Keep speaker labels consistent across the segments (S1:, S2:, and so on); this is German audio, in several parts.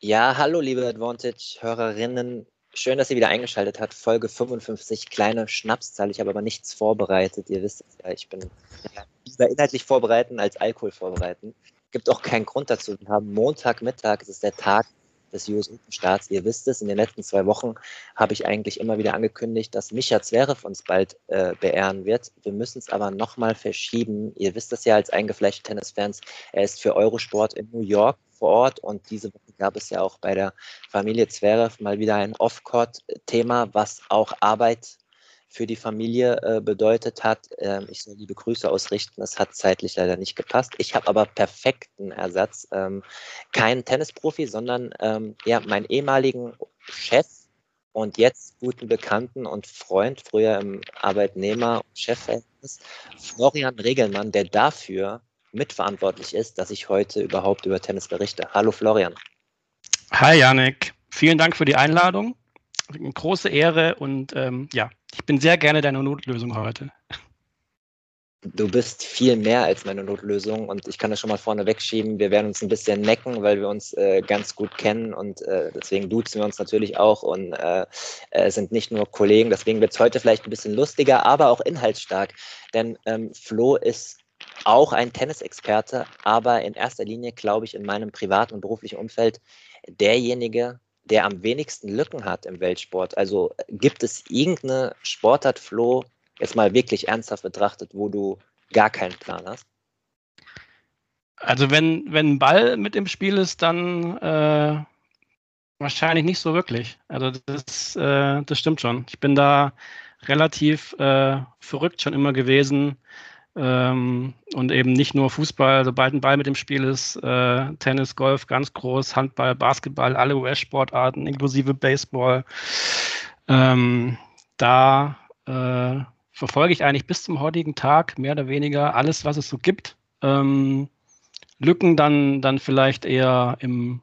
S1: Ja, hallo liebe Advantage-Hörerinnen. Schön, dass ihr wieder eingeschaltet habt. Folge 55, kleine Schnapszahl. Ich habe aber nichts vorbereitet. Ihr wisst es ja, ich bin lieber inhaltlich vorbereiten als Alkohol vorbereiten. Gibt auch keinen Grund dazu. Wir haben Montagmittag, es ist der Tag des US Open Starts. Ihr wisst es, in den letzten zwei Wochen habe ich eigentlich immer wieder angekündigt, dass Micha Zverev uns bald äh, beehren wird. Wir müssen es aber nochmal verschieben. Ihr wisst es ja als eingefleischte Tennisfans. Er ist für Eurosport in New York vor Ort und diese Woche gab es ja auch bei der Familie Zverev mal wieder ein Off-Court-Thema, was auch Arbeit für die Familie äh, bedeutet hat. Ähm, ich soll liebe Grüße ausrichten. Das hat zeitlich leider nicht gepasst. Ich habe aber perfekten Ersatz. Ähm, kein Tennisprofi, sondern ähm, ja, meinen ehemaligen Chef und jetzt guten Bekannten und Freund, früher im Arbeitnehmer- und Chefverhältnis, Florian Regelmann, der dafür mitverantwortlich ist, dass ich heute überhaupt über Tennis berichte. Hallo Florian.
S2: Hi Janik, vielen Dank für die Einladung. Eine große Ehre und ähm, ja, ich bin sehr gerne deine Notlösung heute.
S1: Du bist viel mehr als meine Notlösung und ich kann das schon mal vorne wegschieben. Wir werden uns ein bisschen necken, weil wir uns äh, ganz gut kennen und äh, deswegen duzen wir uns natürlich auch und äh, äh sind nicht nur Kollegen. Deswegen wird es heute vielleicht ein bisschen lustiger, aber auch inhaltsstark. Denn ähm, Flo ist auch ein Tennisexperte, aber in erster Linie, glaube ich, in meinem privaten und beruflichen Umfeld derjenige, der am wenigsten Lücken hat im Weltsport? Also gibt es irgendeine Sportart, Flo, jetzt mal wirklich ernsthaft betrachtet, wo du gar keinen Plan hast?
S2: Also wenn, wenn ein Ball mit im Spiel ist, dann äh, wahrscheinlich nicht so wirklich. Also das, äh, das stimmt schon. Ich bin da relativ äh, verrückt schon immer gewesen, ähm, und eben nicht nur Fußball, sobald ein Ball mit dem Spiel ist, äh, Tennis, Golf ganz groß, Handball, Basketball, alle US-Sportarten inklusive Baseball. Ähm, da äh, verfolge ich eigentlich bis zum heutigen Tag mehr oder weniger alles, was es so gibt. Ähm, Lücken dann, dann vielleicht eher im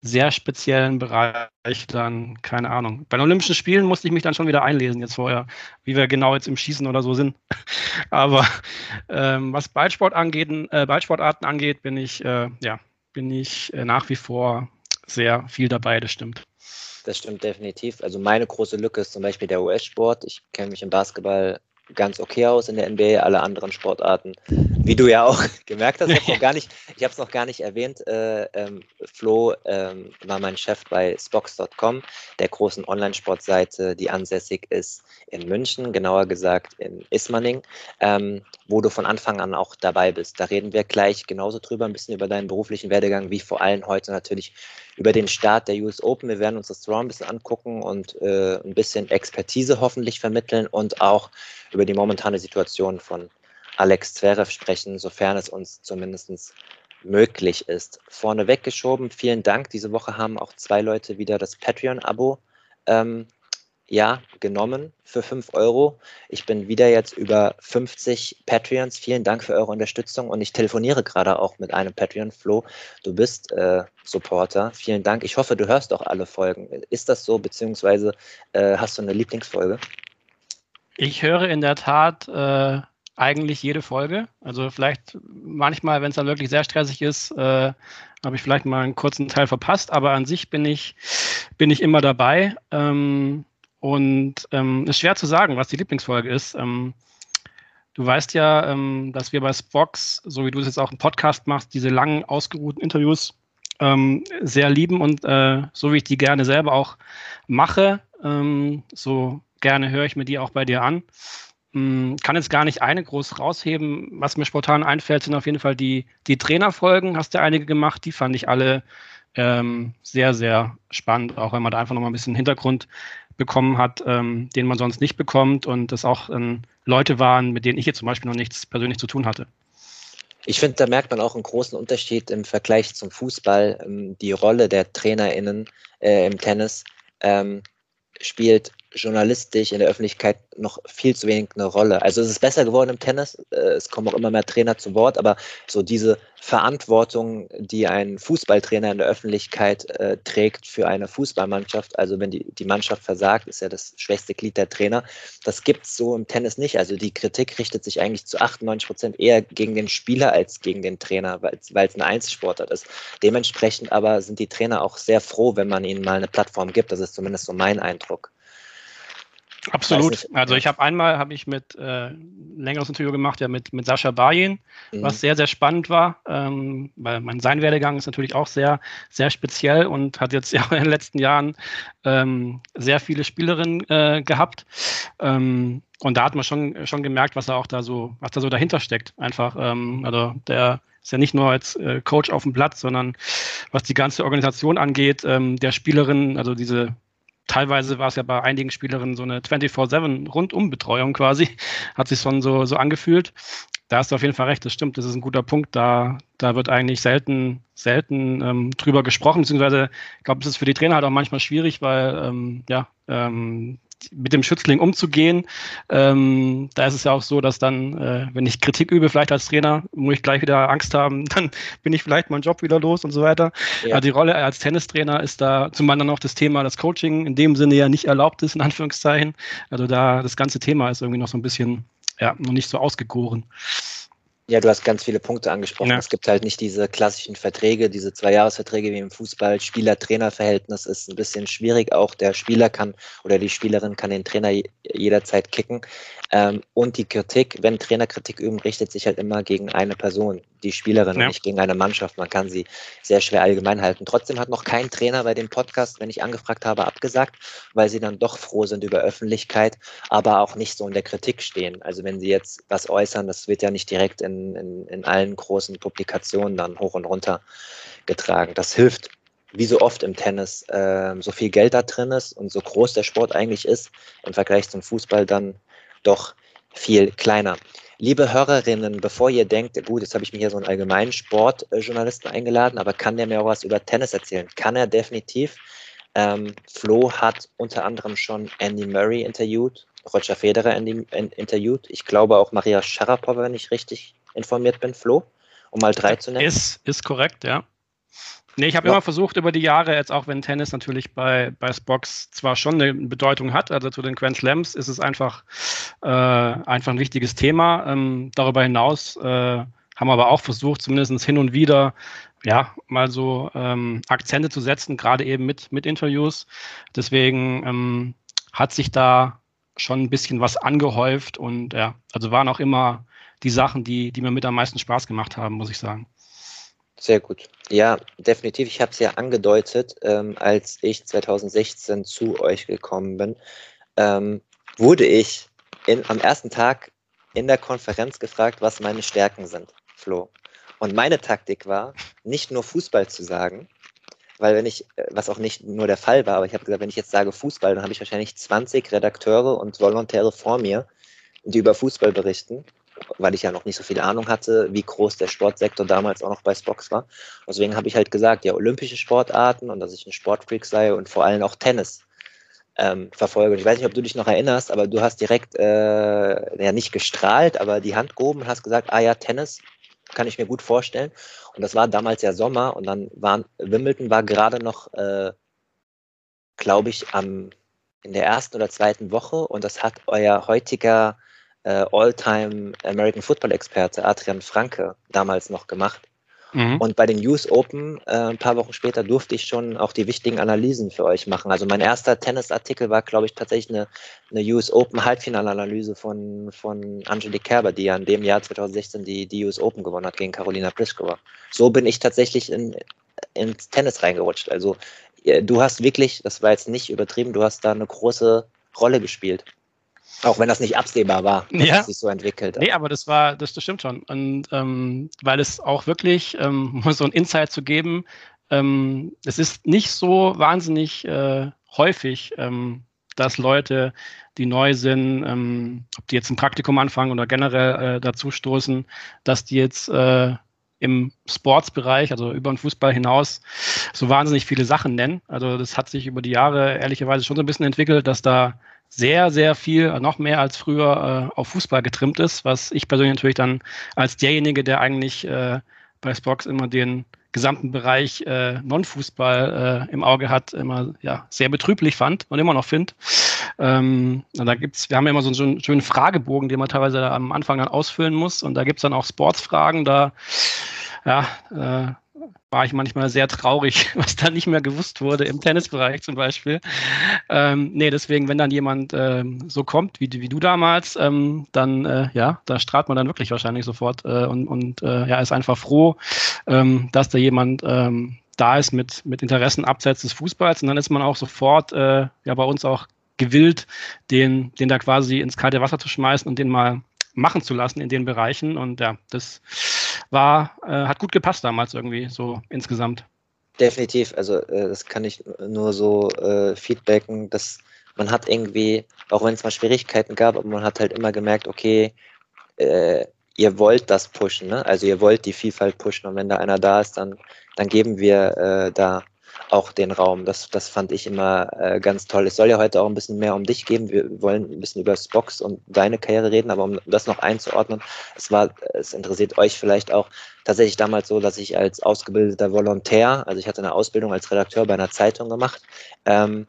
S2: sehr speziellen Bereich dann, keine Ahnung. Bei den Olympischen Spielen musste ich mich dann schon wieder einlesen jetzt vorher, wie wir genau jetzt im Schießen oder so sind. Aber ähm, was Ballsport angeht, äh, Ballsportarten angeht, bin ich, äh, ja, bin ich äh, nach wie vor sehr viel dabei, das stimmt.
S1: Das stimmt definitiv. Also meine große Lücke ist zum Beispiel der US-Sport. Ich kenne mich im Basketball ganz okay aus in der NBA, alle anderen Sportarten, wie du ja auch gemerkt hast, ich habe es noch gar nicht erwähnt. Äh, ähm, Flo ähm, war mein Chef bei Spox.com, der großen Online-Sportseite, die ansässig ist in München, genauer gesagt in Ismaning, ähm, wo du von Anfang an auch dabei bist. Da reden wir gleich genauso drüber, ein bisschen über deinen beruflichen Werdegang, wie vor allem heute natürlich über den Start der US Open. Wir werden uns das Draw ein bisschen angucken und äh, ein bisschen Expertise hoffentlich vermitteln und auch über die momentane Situation von Alex Zverev sprechen, sofern es uns zumindest möglich ist. Vorneweg geschoben, vielen Dank. Diese Woche haben auch zwei Leute wieder das Patreon-Abo ähm, ja, genommen für 5 Euro. Ich bin wieder jetzt über 50 Patreons. Vielen Dank für eure Unterstützung und ich telefoniere gerade auch mit einem Patreon. Flo, du bist äh, Supporter. Vielen Dank. Ich hoffe, du hörst auch alle Folgen. Ist das so, beziehungsweise äh, hast du eine Lieblingsfolge?
S2: Ich höre in der Tat äh, eigentlich jede Folge. Also vielleicht manchmal, wenn es dann wirklich sehr stressig ist, äh, habe ich vielleicht mal einen kurzen Teil verpasst, aber an sich bin ich, bin ich immer dabei. Ähm, und ähm, ist schwer zu sagen, was die Lieblingsfolge ist. Ähm, du weißt ja, ähm, dass wir bei Spox, so wie du es jetzt auch im Podcast machst, diese langen, ausgeruhten Interviews ähm, sehr lieben und äh, so wie ich die gerne selber auch mache, ähm, so gerne höre ich mir die auch bei dir an. Hm, kann jetzt gar nicht eine groß rausheben. Was mir spontan einfällt, sind auf jeden Fall die, die Trainerfolgen. Hast du einige gemacht? Die fand ich alle ähm, sehr, sehr spannend, auch wenn man da einfach nochmal ein bisschen Hintergrund bekommen hat, ähm, den man sonst nicht bekommt und das auch ähm, Leute waren, mit denen ich jetzt zum Beispiel noch nichts persönlich zu tun hatte.
S1: Ich finde, da merkt man auch einen großen Unterschied im Vergleich zum Fußball. Ähm, die Rolle der TrainerInnen äh, im Tennis ähm, spielt journalistisch in der Öffentlichkeit noch viel zu wenig eine Rolle. Also es ist besser geworden im Tennis, äh, es kommen auch immer mehr Trainer zu Wort, aber so diese Verantwortung, die ein Fußballtrainer in der Öffentlichkeit äh, trägt für eine Fußballmannschaft, also wenn die, die Mannschaft versagt, ist ja das schwächste Glied der Trainer, das gibt es so im Tennis nicht. Also die Kritik richtet sich eigentlich zu 98 Prozent eher gegen den Spieler als gegen den Trainer, weil es ein Einzelsportart ist. Dementsprechend aber sind die Trainer auch sehr froh, wenn man ihnen mal eine Plattform gibt. Das ist zumindest so mein Eindruck.
S2: Absolut. Also ich habe einmal habe ich mit äh, längeres Interview gemacht, ja mit, mit Sascha Bajen, mhm. was sehr, sehr spannend war, ähm, weil mein sein Werdegang ist natürlich auch sehr, sehr speziell und hat jetzt ja in den letzten Jahren ähm, sehr viele Spielerinnen äh, gehabt. Ähm, und da hat man schon, schon gemerkt, was er auch da so, was da so dahinter steckt. Einfach, ähm, also der ist ja nicht nur als äh, Coach auf dem Platz, sondern was die ganze Organisation angeht, ähm, der Spielerin, also diese teilweise war es ja bei einigen Spielerinnen so eine 24-7 Rundumbetreuung quasi, hat sich schon so, so angefühlt. Da hast du auf jeden Fall recht, das stimmt, das ist ein guter Punkt. Da, da wird eigentlich selten, selten ähm, drüber gesprochen, beziehungsweise ich glaube, es ist für die Trainer halt auch manchmal schwierig, weil ähm, ja, ähm, mit dem Schützling umzugehen. Ähm, da ist es ja auch so, dass dann, äh, wenn ich Kritik übe, vielleicht als Trainer, muss ich gleich wieder Angst haben, dann bin ich vielleicht meinen Job wieder los und so weiter. Ja. Also die Rolle als Tennistrainer ist da zum anderen noch das Thema, dass Coaching in dem Sinne ja nicht erlaubt ist, in Anführungszeichen. Also da das ganze Thema ist irgendwie noch so ein bisschen, ja, noch nicht so ausgegoren.
S1: Ja, du hast ganz viele Punkte angesprochen. Ja. Es gibt halt nicht diese klassischen Verträge, diese Zweijahresverträge wie im Fußball. Spieler-Trainer-Verhältnis ist ein bisschen schwierig. Auch der Spieler kann oder die Spielerin kann den Trainer jederzeit kicken. Ähm, und die Kritik, wenn Trainer Kritik üben, richtet sich halt immer gegen eine Person, die Spielerin, ja. und nicht gegen eine Mannschaft. Man kann sie sehr schwer allgemein halten. Trotzdem hat noch kein Trainer bei dem Podcast, wenn ich angefragt habe, abgesagt, weil sie dann doch froh sind über Öffentlichkeit, aber auch nicht so in der Kritik stehen. Also wenn sie jetzt was äußern, das wird ja nicht direkt in, in, in allen großen Publikationen dann hoch und runter getragen. Das hilft wie so oft im Tennis, äh, so viel Geld da drin ist und so groß der Sport eigentlich ist, im Vergleich zum Fußball dann doch viel kleiner. Liebe Hörerinnen, bevor ihr denkt, gut, jetzt habe ich mir hier so einen allgemeinen Sportjournalisten eingeladen, aber kann der mir auch was über Tennis erzählen? Kann er definitiv. Ähm, Flo hat unter anderem schon Andy Murray interviewt, Roger Federer interviewt. Ich glaube auch Maria Sharapova, wenn ich richtig informiert bin, Flo, um mal drei zu nennen.
S2: Ist, ist korrekt, ja. Nee, ich habe ja. immer versucht über die Jahre, jetzt auch wenn Tennis natürlich bei, bei Spox zwar schon eine Bedeutung hat, also zu den Grand Slams ist es einfach, äh, einfach ein wichtiges Thema. Ähm, darüber hinaus äh, haben wir aber auch versucht, zumindest hin und wieder, ja, mal so ähm, Akzente zu setzen, gerade eben mit, mit Interviews. Deswegen ähm, hat sich da schon ein bisschen was angehäuft und ja, also waren auch immer die Sachen, die, die mir mit am meisten Spaß gemacht haben, muss ich sagen.
S1: Sehr gut. Ja, definitiv. Ich habe es ja angedeutet, ähm, als ich 2016 zu euch gekommen bin, ähm, wurde ich in, am ersten Tag in der Konferenz gefragt, was meine Stärken sind, Flo. Und meine Taktik war, nicht nur Fußball zu sagen, weil wenn ich, äh, was auch nicht nur der Fall war, aber ich habe gesagt, wenn ich jetzt sage Fußball, dann habe ich wahrscheinlich 20 Redakteure und Volontäre vor mir, die über Fußball berichten weil ich ja noch nicht so viel Ahnung hatte, wie groß der Sportsektor damals auch noch bei Spox war. Deswegen habe ich halt gesagt, ja, olympische Sportarten und dass ich ein Sportfreak sei und vor allem auch Tennis ähm, verfolge. Und ich weiß nicht, ob du dich noch erinnerst, aber du hast direkt, äh, ja, nicht gestrahlt, aber die Hand gehoben und hast gesagt, ah ja, Tennis kann ich mir gut vorstellen. Und das war damals ja Sommer und dann waren, Wimbledon war gerade noch, äh, glaube ich, am, in der ersten oder zweiten Woche und das hat euer heutiger äh, All-Time American Football Experte Adrian Franke damals noch gemacht. Mhm. Und bei den US Open, äh, ein paar Wochen später, durfte ich schon auch die wichtigen Analysen für euch machen. Also mein erster Tennisartikel war, glaube ich, tatsächlich eine, eine US Open Halbfinalanalyse von, von Angelique Kerber, die ja in dem Jahr 2016 die, die US Open gewonnen hat gegen Karolina Pliskova. So bin ich tatsächlich in, ins Tennis reingerutscht. Also du hast wirklich, das war jetzt nicht übertrieben, du hast da eine große Rolle gespielt. Auch wenn das nicht absehbar war, dass
S2: ja.
S1: es sich so entwickelt.
S2: Nee, aber das war, das, das stimmt schon. Und ähm, weil es auch wirklich, ähm, um so ein Insight zu geben, ähm, es ist nicht so wahnsinnig äh, häufig, ähm, dass Leute, die neu sind, ähm, ob die jetzt ein Praktikum anfangen oder generell äh, dazu stoßen, dass die jetzt äh, im Sportsbereich, also über den Fußball hinaus, so wahnsinnig viele Sachen nennen. Also das hat sich über die Jahre ehrlicherweise schon so ein bisschen entwickelt, dass da sehr, sehr viel, noch mehr als früher, äh, auf Fußball getrimmt ist, was ich persönlich natürlich dann als derjenige, der eigentlich äh, bei Spox immer den gesamten Bereich äh, Non-Fußball äh, im Auge hat, immer ja, sehr betrüblich fand und immer noch finde. Ähm, da gibt's, wir haben ja immer so einen schönen Fragebogen, den man teilweise am Anfang dann ausfüllen muss. Und da gibt es dann auch Sportsfragen, da ja, äh, war ich manchmal sehr traurig, was da nicht mehr gewusst wurde, im Tennisbereich zum Beispiel. Ähm, nee, deswegen, wenn dann jemand ähm, so kommt, wie, wie du damals, ähm, dann, äh, ja, da strahlt man dann wirklich wahrscheinlich sofort äh, und, und äh, ja, ist einfach froh, ähm, dass da jemand ähm, da ist mit, mit Interessen abseits des Fußballs und dann ist man auch sofort, äh, ja, bei uns auch gewillt, den, den da quasi ins kalte Wasser zu schmeißen und den mal machen zu lassen in den Bereichen und ja, das war, äh, hat gut gepasst damals irgendwie, so insgesamt.
S1: Definitiv, also äh, das kann ich nur so äh, feedbacken, dass man hat irgendwie, auch wenn es mal Schwierigkeiten gab, aber man hat halt immer gemerkt, okay, äh, ihr wollt das pushen, ne? also ihr wollt die Vielfalt pushen und wenn da einer da ist, dann, dann geben wir äh, da auch den Raum. Das, das fand ich immer äh, ganz toll. Es soll ja heute auch ein bisschen mehr um dich geben. Wir wollen ein bisschen über Spox und deine Karriere reden, aber um das noch einzuordnen, es war, es interessiert euch vielleicht auch tatsächlich damals so, dass ich als ausgebildeter Volontär, also ich hatte eine Ausbildung als Redakteur bei einer Zeitung gemacht, ähm,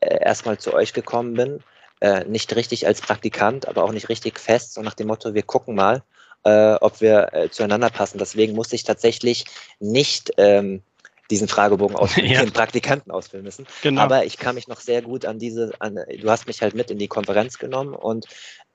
S1: äh, erstmal zu euch gekommen bin. Äh, nicht richtig als Praktikant, aber auch nicht richtig fest, so nach dem Motto, wir gucken mal, äh, ob wir äh, zueinander passen. Deswegen musste ich tatsächlich nicht ähm, diesen Fragebogen ausfüllen, ja. den Praktikanten ausfüllen müssen. Genau. Aber ich kann mich noch sehr gut an diese, an, du hast mich halt mit in die Konferenz genommen und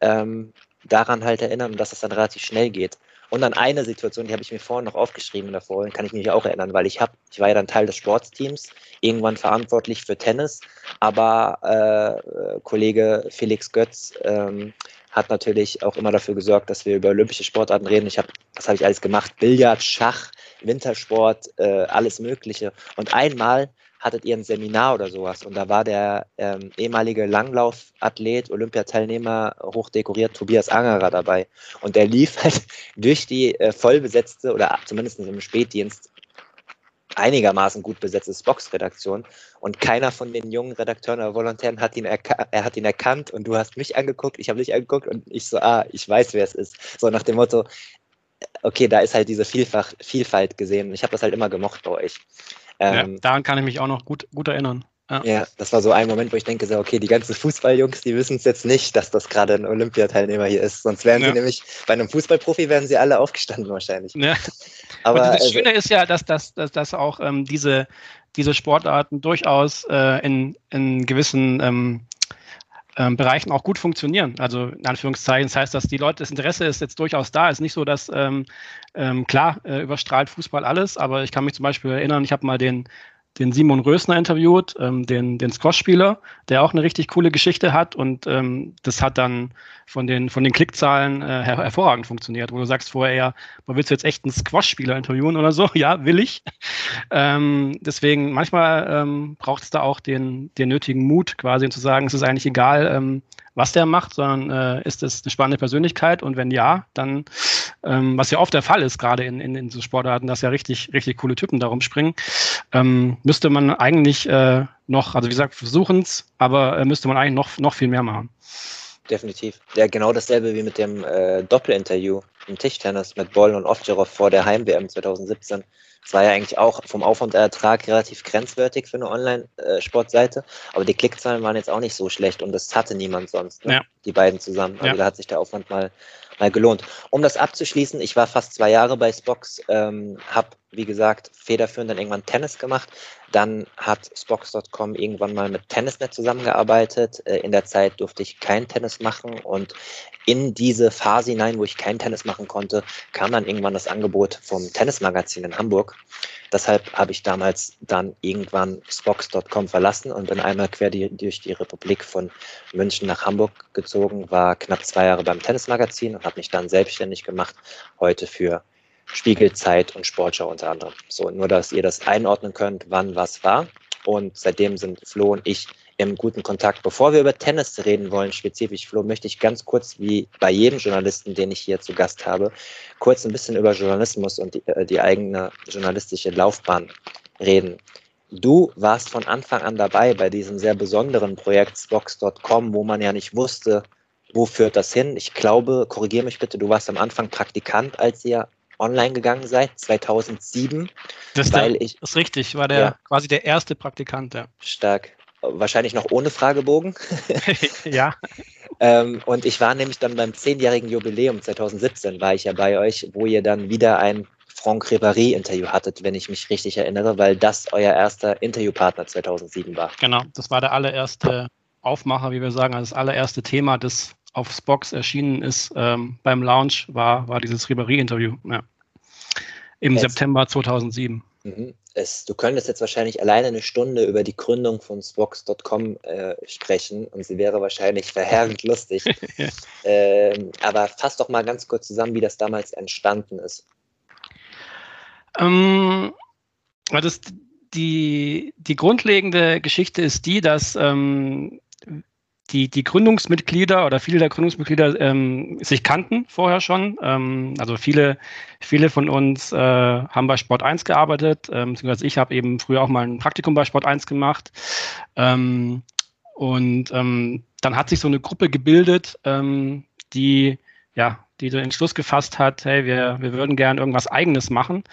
S1: ähm, daran halt erinnern, dass es dann relativ schnell geht. Und an eine Situation, die habe ich mir vorhin noch aufgeschrieben davor, kann ich mich auch erinnern, weil ich habe, ich war ja dann Teil des Sportsteams, irgendwann verantwortlich für Tennis, aber äh, Kollege Felix Götz ähm, hat natürlich auch immer dafür gesorgt, dass wir über olympische Sportarten reden. Ich habe, was habe ich alles gemacht? Billard, Schach, Wintersport, äh, alles Mögliche. Und einmal hattet ihr ein Seminar oder sowas und da war der ähm, ehemalige Langlaufathlet, Olympiateilnehmer, hochdekoriert Tobias Angerer dabei. Und der lief halt durch die äh, vollbesetzte oder zumindest im Spätdienst einigermaßen gut besetzte Box-Redaktion und keiner von den jungen Redakteuren oder Volontären hat ihn, er hat ihn erkannt und du hast mich angeguckt, ich habe dich angeguckt und ich so, ah, ich weiß, wer es ist. So nach dem Motto, okay, da ist halt diese Vielfach, Vielfalt gesehen. Ich habe das halt immer gemocht bei euch.
S2: Ähm, ja, daran kann ich mich auch noch gut, gut erinnern.
S1: Ja. ja. das war so ein Moment, wo ich denke, so, okay, die ganzen Fußballjungs, die wissen es jetzt nicht, dass das gerade ein Olympiateilnehmer hier ist. Sonst wären ja. sie nämlich, bei einem Fußballprofi wären sie alle aufgestanden wahrscheinlich. Ja.
S2: Aber das also, Schöne ist ja, dass, dass, dass, dass auch ähm, diese, diese Sportarten durchaus äh, in, in gewissen ähm, ähm, Bereichen auch gut funktionieren. Also in Anführungszeichen, das heißt, dass die Leute, das Interesse ist jetzt durchaus da. Es ist nicht so, dass ähm, ähm, klar äh, überstrahlt Fußball alles, aber ich kann mich zum Beispiel erinnern, ich habe mal den den Simon Rösner interviewt, ähm, den, den Squash-Spieler, der auch eine richtig coole Geschichte hat und ähm, das hat dann von den, von den Klickzahlen äh, her hervorragend funktioniert, wo du sagst vorher ja, willst du jetzt echt einen Squash-Spieler interviewen oder so? Ja, will ich. ähm, deswegen, manchmal ähm, braucht es da auch den, den nötigen Mut quasi, um zu sagen, es ist eigentlich egal, ähm, was der macht, sondern äh, ist es eine spannende Persönlichkeit und wenn ja, dann, ähm, was ja oft der Fall ist, gerade in, in, in so Sportarten, dass ja richtig, richtig coole Typen darum springen, ähm, müsste man eigentlich äh, noch, also wie gesagt, versuchen es, aber äh, müsste man eigentlich noch, noch viel mehr machen.
S1: Definitiv. Ja, genau dasselbe wie mit dem äh, Doppelinterview im Tischtennis mit Boll und Ovtcharov vor der Heim-WM 2017. Es war ja eigentlich auch vom Aufwand-Ertrag relativ grenzwertig für eine Online-Sportseite, aber die Klickzahlen waren jetzt auch nicht so schlecht und das hatte niemand sonst, ne? ja. die beiden zusammen. Also ja. da hat sich der Aufwand mal, mal gelohnt. Um das abzuschließen, ich war fast zwei Jahre bei Spox, ähm, habe, wie gesagt, federführend dann irgendwann Tennis gemacht. Dann hat Spox.com irgendwann mal mit Tennisnet zusammengearbeitet. Äh, in der Zeit durfte ich kein Tennis machen und in diese Phase hinein, wo ich kein Tennis machen konnte, kam dann irgendwann das Angebot vom Tennismagazin in Hamburg. Deshalb habe ich damals dann irgendwann Spox.com verlassen und bin einmal quer die, durch die Republik von München nach Hamburg gezogen, war knapp zwei Jahre beim Tennismagazin und habe mich dann selbstständig gemacht, heute für Spiegelzeit und Sportschau unter anderem. So, nur dass ihr das einordnen könnt, wann was war. Und seitdem sind Flo und ich im guten Kontakt. Bevor wir über Tennis reden wollen, spezifisch, Flo, möchte ich ganz kurz, wie bei jedem Journalisten, den ich hier zu Gast habe, kurz ein bisschen über Journalismus und die, äh, die eigene journalistische Laufbahn reden. Du warst von Anfang an dabei bei diesem sehr besonderen Projekt Spox.com, wo man ja nicht wusste, wo führt das hin. Ich glaube, korrigiere mich bitte, du warst am Anfang Praktikant, als ihr online gegangen seid, 2007.
S2: Das weil der, ich, ist richtig, war der ja, quasi der erste Praktikant. Ja.
S1: Stark. Wahrscheinlich noch ohne Fragebogen.
S2: ja.
S1: ähm, und ich war nämlich dann beim zehnjährigen Jubiläum 2017, war ich ja bei euch, wo ihr dann wieder ein Franck Ribéry-Interview hattet, wenn ich mich richtig erinnere, weil das euer erster Interviewpartner 2007 war.
S2: Genau, das war der allererste Aufmacher, wie wir sagen, also das allererste Thema, das auf Spox erschienen ist ähm, beim Launch, war, war dieses Ribéry-Interview. Ja. Im Jetzt. September 2007.
S1: Mhm. Es, du könntest jetzt wahrscheinlich alleine eine Stunde über die Gründung von Spox.com äh, sprechen und sie wäre wahrscheinlich verheerend lustig. ähm, aber fass doch mal ganz kurz zusammen, wie das damals entstanden ist.
S2: Ähm, das, die, die grundlegende Geschichte ist die, dass ähm, die, die Gründungsmitglieder oder viele der Gründungsmitglieder ähm, sich kannten vorher schon. Ähm, also viele, viele von uns äh, haben bei Sport 1 gearbeitet, ähm, beziehungsweise ich habe eben früher auch mal ein Praktikum bei Sport 1 gemacht. Ähm, und ähm, dann hat sich so eine Gruppe gebildet, ähm, die ja, die den Entschluss gefasst hat, hey, wir, wir würden gern irgendwas Eigenes machen,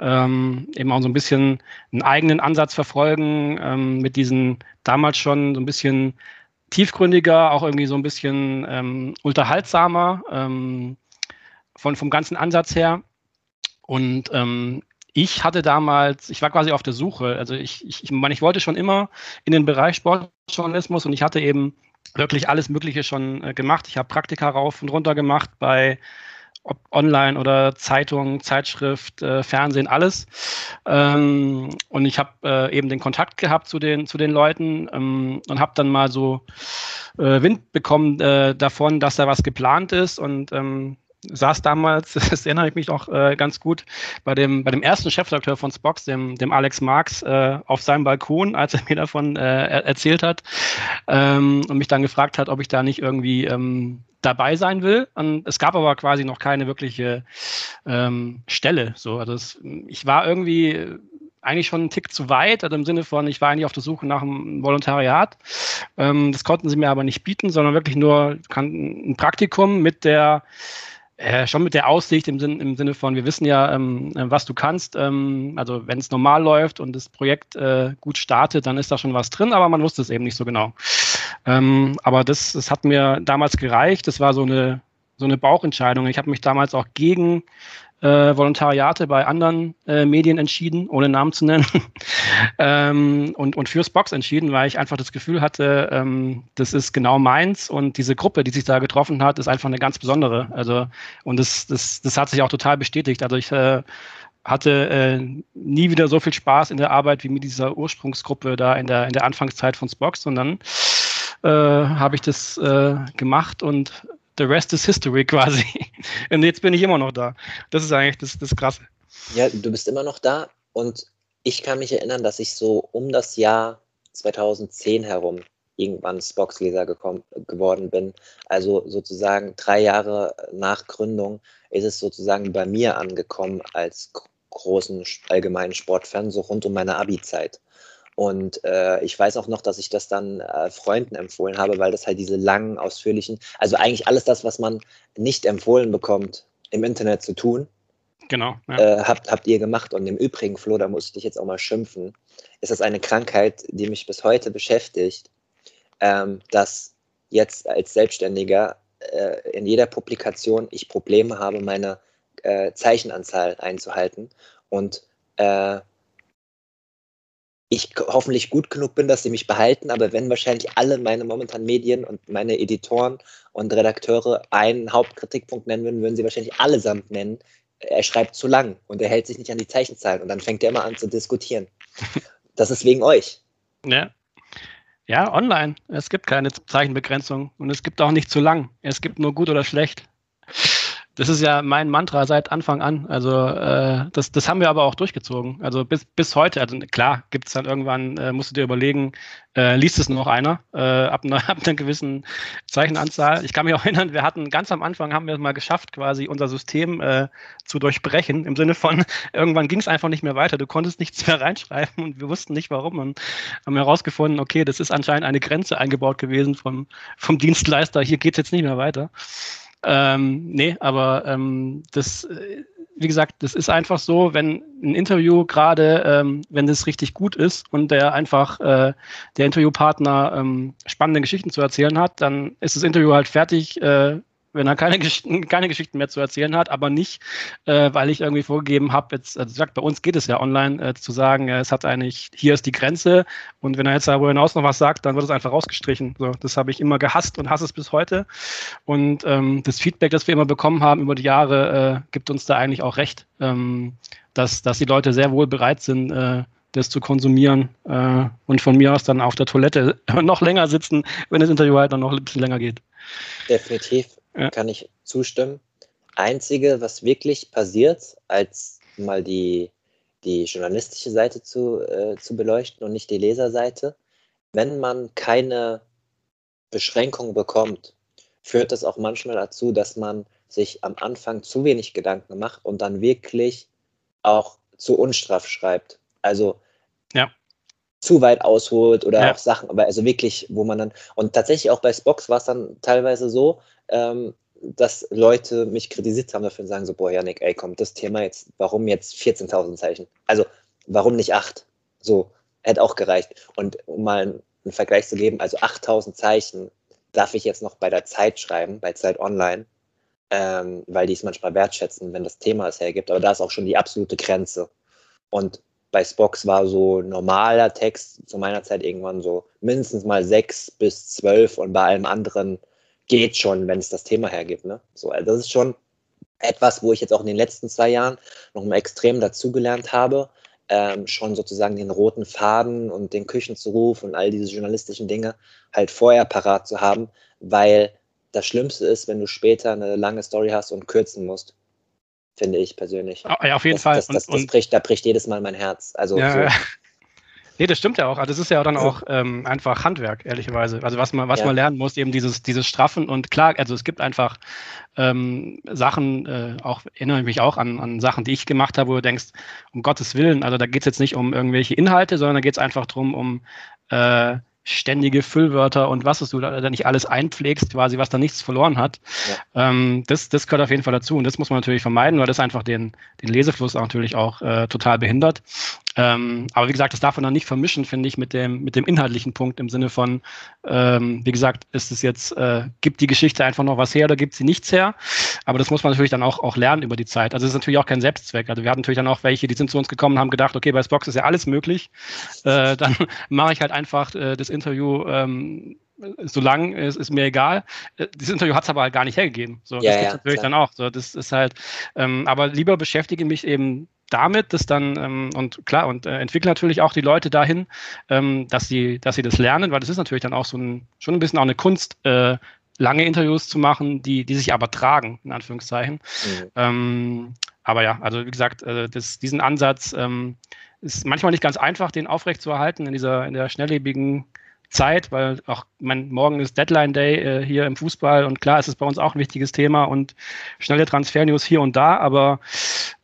S2: ähm, eben auch so ein bisschen einen eigenen Ansatz verfolgen, ähm, mit diesen damals schon so ein bisschen tiefgründiger, auch irgendwie so ein bisschen ähm, unterhaltsamer ähm, von, vom ganzen Ansatz her. Und ähm, ich hatte damals, ich war quasi auf der Suche, also ich, ich, ich meine, ich wollte schon immer in den Bereich Sportjournalismus und ich hatte eben wirklich alles Mögliche schon äh, gemacht. Ich habe Praktika rauf und runter gemacht bei ob online oder Zeitung, Zeitschrift, äh, Fernsehen, alles. Ähm, und ich habe äh, eben den Kontakt gehabt zu den, zu den Leuten ähm, und habe dann mal so äh, Wind bekommen äh, davon, dass da was geplant ist und ähm, saß damals, das erinnere ich mich auch äh, ganz gut, bei dem, bei dem ersten Chefredakteur von Spox, dem, dem Alex Marx, äh, auf seinem Balkon, als er mir davon äh, erzählt hat ähm, und mich dann gefragt hat, ob ich da nicht irgendwie ähm, dabei sein will. Und es gab aber quasi noch keine wirkliche ähm, Stelle. So, also es, ich war irgendwie eigentlich schon einen Tick zu weit, also im Sinne von, ich war eigentlich auf der Suche nach einem Volontariat. Ähm, das konnten sie mir aber nicht bieten, sondern wirklich nur ein Praktikum mit der äh, schon mit der Aussicht im, Sinn, im Sinne von, wir wissen ja, ähm, äh, was du kannst. Ähm, also wenn es normal läuft und das Projekt äh, gut startet, dann ist da schon was drin, aber man wusste es eben nicht so genau. Ähm, aber das, das hat mir damals gereicht. Das war so eine, so eine Bauchentscheidung. Ich habe mich damals auch gegen äh, Volontariate bei anderen äh, Medien entschieden, ohne Namen zu nennen, ähm, und, und fürs Box entschieden, weil ich einfach das Gefühl hatte, ähm, das ist genau meins und diese Gruppe, die sich da getroffen hat, ist einfach eine ganz besondere. Also, und das, das, das hat sich auch total bestätigt. Also ich äh, hatte äh, nie wieder so viel Spaß in der Arbeit wie mit dieser Ursprungsgruppe da in der, in der Anfangszeit von Spox und dann äh, habe ich das äh, gemacht und the rest is history quasi. Und jetzt bin ich immer noch da. Das ist eigentlich das, das Krasse.
S1: Ja, du bist immer noch da und ich kann mich erinnern, dass ich so um das Jahr 2010 herum irgendwann Spox-Leser geworden bin. Also sozusagen drei Jahre nach Gründung ist es sozusagen bei mir angekommen als großen allgemeinen Sportfan, so rund um meine Abi-Zeit. Und äh, ich weiß auch noch, dass ich das dann äh, Freunden empfohlen habe, weil das halt diese langen, ausführlichen, also eigentlich alles das, was man nicht empfohlen bekommt, im Internet zu tun.
S2: Genau.
S1: Ja. Äh, habt, habt ihr gemacht. Und im Übrigen, Flo, da muss ich dich jetzt auch mal schimpfen, ist das eine Krankheit, die mich bis heute beschäftigt, ähm, dass jetzt als Selbstständiger äh, in jeder Publikation ich Probleme habe, meine äh, Zeichenanzahl einzuhalten. Und äh, ich hoffentlich gut genug bin, dass sie mich behalten, aber wenn wahrscheinlich alle meine momentanen Medien und meine Editoren und Redakteure einen Hauptkritikpunkt nennen würden, würden sie wahrscheinlich allesamt nennen, er schreibt zu lang und er hält sich nicht an die Zeichenzahlen und dann fängt er immer an zu diskutieren. Das ist wegen euch.
S2: Ja. Ja, online. Es gibt keine Zeichenbegrenzung und es gibt auch nicht zu lang. Es gibt nur gut oder schlecht. Das ist ja mein Mantra seit Anfang an. Also äh, das, das haben wir aber auch durchgezogen. Also bis, bis heute. Also klar, gibt es dann irgendwann, äh, musst du dir überlegen, äh, liest es noch einer äh, ab, einer, ab einer gewissen Zeichenanzahl. Ich kann mich auch erinnern, wir hatten ganz am Anfang haben wir es mal geschafft, quasi unser System äh, zu durchbrechen. Im Sinne von, irgendwann ging es einfach nicht mehr weiter. Du konntest nichts mehr reinschreiben und wir wussten nicht warum und haben herausgefunden, okay, das ist anscheinend eine Grenze eingebaut gewesen vom, vom Dienstleister. Hier geht es jetzt nicht mehr weiter. Ähm, nee, aber ähm, das, äh, wie gesagt, das ist einfach so, wenn ein Interview gerade, ähm, wenn das richtig gut ist und der einfach äh, der Interviewpartner ähm, spannende Geschichten zu erzählen hat, dann ist das Interview halt fertig, äh, wenn er keine, Geschichten, keine Geschichten mehr zu erzählen hat, aber nicht, äh, weil ich irgendwie vorgegeben habe, jetzt, also sagt, bei uns geht es ja online, äh, zu sagen, äh, es hat eigentlich, hier ist die Grenze und wenn er jetzt darüber hinaus noch was sagt, dann wird es einfach rausgestrichen. So, das habe ich immer gehasst und hasse es bis heute. Und ähm, das Feedback, das wir immer bekommen haben über die Jahre, äh, gibt uns da eigentlich auch recht, ähm, dass, dass die Leute sehr wohl bereit sind, äh, das zu konsumieren äh, und von mir aus dann auf der Toilette noch länger sitzen, wenn das Interview halt dann noch ein bisschen länger geht.
S1: Definitiv ja. kann ich zustimmen. Einzige, was wirklich passiert, als mal die, die journalistische Seite zu, äh, zu beleuchten und nicht die Leserseite, wenn man keine Beschränkung bekommt, führt das auch manchmal dazu, dass man sich am Anfang zu wenig Gedanken macht und dann wirklich auch zu unstraff schreibt. Also ja. Zu weit ausholt oder ja. auch Sachen, aber also wirklich, wo man dann, und tatsächlich auch bei Spox war es dann teilweise so, ähm, dass Leute mich kritisiert haben dafür und sagen so, boah, Janik, ey, komm, das Thema jetzt, warum jetzt 14.000 Zeichen? Also, warum nicht 8? So, hätte auch gereicht. Und um mal einen, einen Vergleich zu geben, also 8.000 Zeichen darf ich jetzt noch bei der Zeit schreiben, bei Zeit Online, ähm, weil die es manchmal wertschätzen, wenn das Thema es hergibt. Aber da ist auch schon die absolute Grenze. Und bei Spox war so normaler Text zu meiner Zeit irgendwann so mindestens mal sechs bis zwölf und bei allem anderen geht schon, wenn es das Thema hergibt. Ne? So, also das ist schon etwas, wo ich jetzt auch in den letzten zwei Jahren noch mal extrem dazugelernt habe, ähm, schon sozusagen den roten Faden und den Küchenzuruf und all diese journalistischen Dinge halt vorher parat zu haben, weil das Schlimmste ist, wenn du später eine lange Story hast und kürzen musst. Finde ich persönlich.
S2: Ja, auf jeden
S1: das,
S2: Fall.
S1: Das, das, das, bricht, da bricht jedes Mal mein Herz. Also
S2: ja, so. Nee, das stimmt ja auch. Also das ist ja dann auch ähm, einfach Handwerk, ehrlicherweise. Also was man, was ja. man lernen muss, eben dieses, dieses Straffen und klar, also es gibt einfach ähm, Sachen, äh, auch erinnere ich mich auch an, an Sachen, die ich gemacht habe, wo du denkst, um Gottes Willen, also da geht es jetzt nicht um irgendwelche Inhalte, sondern da geht es einfach darum, um äh, ständige Füllwörter und was du da nicht alles einpflegst, quasi, was da nichts verloren hat. Ja. Ähm, das, das gehört auf jeden Fall dazu und das muss man natürlich vermeiden, weil das einfach den, den Lesefluss natürlich auch äh, total behindert. Ähm, aber wie gesagt, das darf man dann nicht vermischen, finde ich, mit dem, mit dem inhaltlichen Punkt im Sinne von, ähm, wie gesagt, ist es jetzt, äh, gibt die Geschichte einfach noch was her oder gibt sie nichts her? Aber das muss man natürlich dann auch, auch lernen über die Zeit. Also es ist natürlich auch kein Selbstzweck. Also wir hatten natürlich dann auch welche, die sind zu uns gekommen und haben gedacht, okay, bei Spox ist ja alles möglich. Äh, dann mache ich halt einfach äh, das Interview ähm, so lang ist, ist mir egal. Äh, dieses Interview hat es aber halt gar nicht hergegeben. So, ja, das gibt ja, natürlich klar. dann auch. So, das ist halt, ähm, aber lieber beschäftige mich eben damit, dass dann, ähm, und klar, und äh, entwickle natürlich auch die Leute dahin, ähm, dass sie, dass sie das lernen, weil das ist natürlich dann auch so ein, schon ein bisschen auch eine Kunst, äh, lange Interviews zu machen, die, die sich aber tragen, in Anführungszeichen. Mhm. Ähm, aber ja, also wie gesagt, äh, das, diesen Ansatz ähm, ist manchmal nicht ganz einfach, den aufrechtzuerhalten in dieser, in der schnelllebigen Zeit, weil auch mein morgen ist Deadline Day äh, hier im Fußball und klar ist es bei uns auch ein wichtiges Thema und schnelle Transfer-News hier und da, aber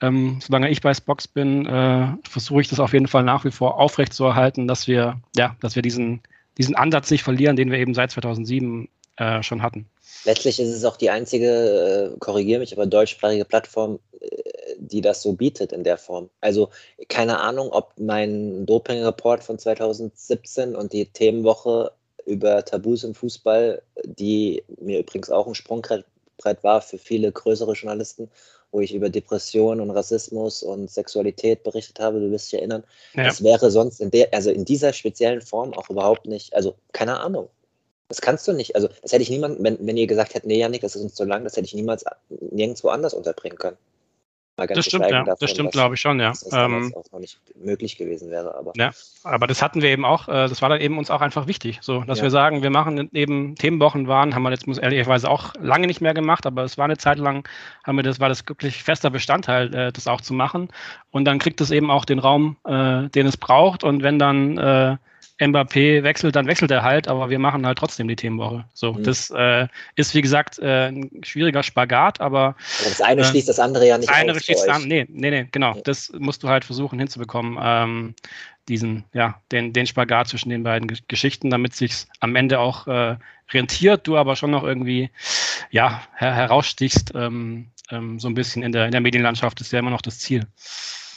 S2: ähm, solange ich bei Spox bin, äh, versuche ich das auf jeden Fall nach wie vor aufrechtzuerhalten, dass wir, ja, dass wir diesen, diesen Ansatz nicht verlieren, den wir eben seit 2007 äh, schon hatten.
S1: Letztlich ist es auch die einzige, äh, korrigiere mich, aber deutschsprachige Plattform, äh, die das so bietet in der Form. Also keine Ahnung, ob mein Doping-Report von 2017 und die Themenwoche über Tabus im Fußball, die mir übrigens auch ein Sprungbrett war für viele größere Journalisten, wo ich über Depression und Rassismus und Sexualität berichtet habe, du wirst dich erinnern. Ja. Das wäre sonst in der, also in dieser speziellen Form auch überhaupt nicht, also keine Ahnung. Das kannst du nicht. Also, das hätte ich niemand, wenn, wenn ihr gesagt hättet, nee, Janik, das ist uns zu lang, das hätte ich niemals nirgendwo anders unterbringen können.
S2: Das stimmt, ja. Davon, das stimmt, glaube ich schon, ja. Das
S1: ähm, auch noch nicht möglich gewesen wäre. Aber.
S2: Ja, aber das hatten wir eben auch, äh, das war dann eben uns auch einfach wichtig, so, dass ja. wir sagen, wir machen eben Themenwochen waren, haben wir jetzt muss ehrlicherweise auch lange nicht mehr gemacht, aber es war eine Zeit lang, haben wir das, war das wirklich fester Bestandteil, äh, das auch zu machen. Und dann kriegt es eben auch den Raum, äh, den es braucht. Und wenn dann äh, Mbappé wechselt, dann wechselt er halt, aber wir machen halt trotzdem die Themenwoche. So, mhm. das äh, ist wie gesagt äh, ein schwieriger Spagat, aber.
S1: aber das eine äh, schließt das andere ja nicht
S2: das eine. Schließt das, nee, nee, nee, genau. Ja. Das musst du halt versuchen hinzubekommen, ähm, diesen, ja, den, den Spagat zwischen den beiden Geschichten, damit sich am Ende auch äh, rentiert, du aber schon noch irgendwie, ja, her herausstichst, ähm, ähm, so ein bisschen in der, in der Medienlandschaft, ist ja immer noch das Ziel.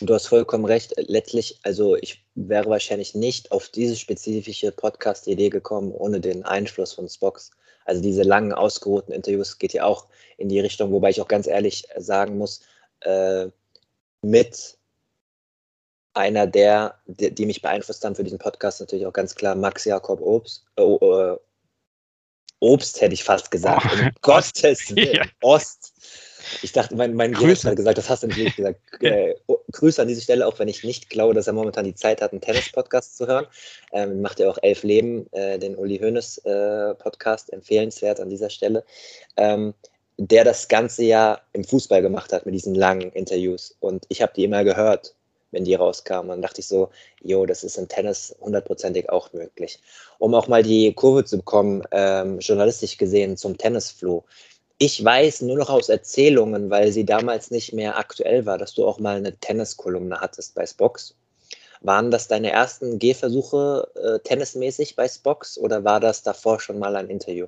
S1: Du hast vollkommen recht. Letztlich, also ich wäre wahrscheinlich nicht auf diese spezifische Podcast-Idee gekommen ohne den Einfluss von Spox. Also diese langen, ausgeruhten Interviews geht ja auch in die Richtung, wobei ich auch ganz ehrlich sagen muss, äh, mit einer der, die, die, mich beeinflusst haben für diesen Podcast, natürlich auch ganz klar Max Jakob Obst. Äh, äh, Obst hätte ich fast gesagt. Oh, um Gottes Willen. Ja. Ost. Ich dachte, mein, mein Grüße hat gesagt, das hast du natürlich gesagt. Äh, oh, Grüße an diese Stelle, auch wenn ich nicht glaube, dass er momentan die Zeit hat, einen Tennis-Podcast zu hören. Ähm, macht ja auch Elf Leben, äh, den Uli Hoeneß-Podcast, äh, empfehlenswert an dieser Stelle. Ähm, der das ganze Jahr im Fußball gemacht hat mit diesen langen Interviews. Und ich habe die immer gehört, wenn die rauskamen. Und dann dachte ich so, jo, das ist im Tennis hundertprozentig auch möglich. Um auch mal die Kurve zu bekommen, ähm, journalistisch gesehen zum Tennisflow. Ich weiß nur noch aus Erzählungen, weil sie damals nicht mehr aktuell war, dass du auch mal eine Tenniskolumne hattest bei Spox. Waren das deine ersten Gehversuche äh, tennismäßig bei Spox oder war das davor schon mal ein Interview?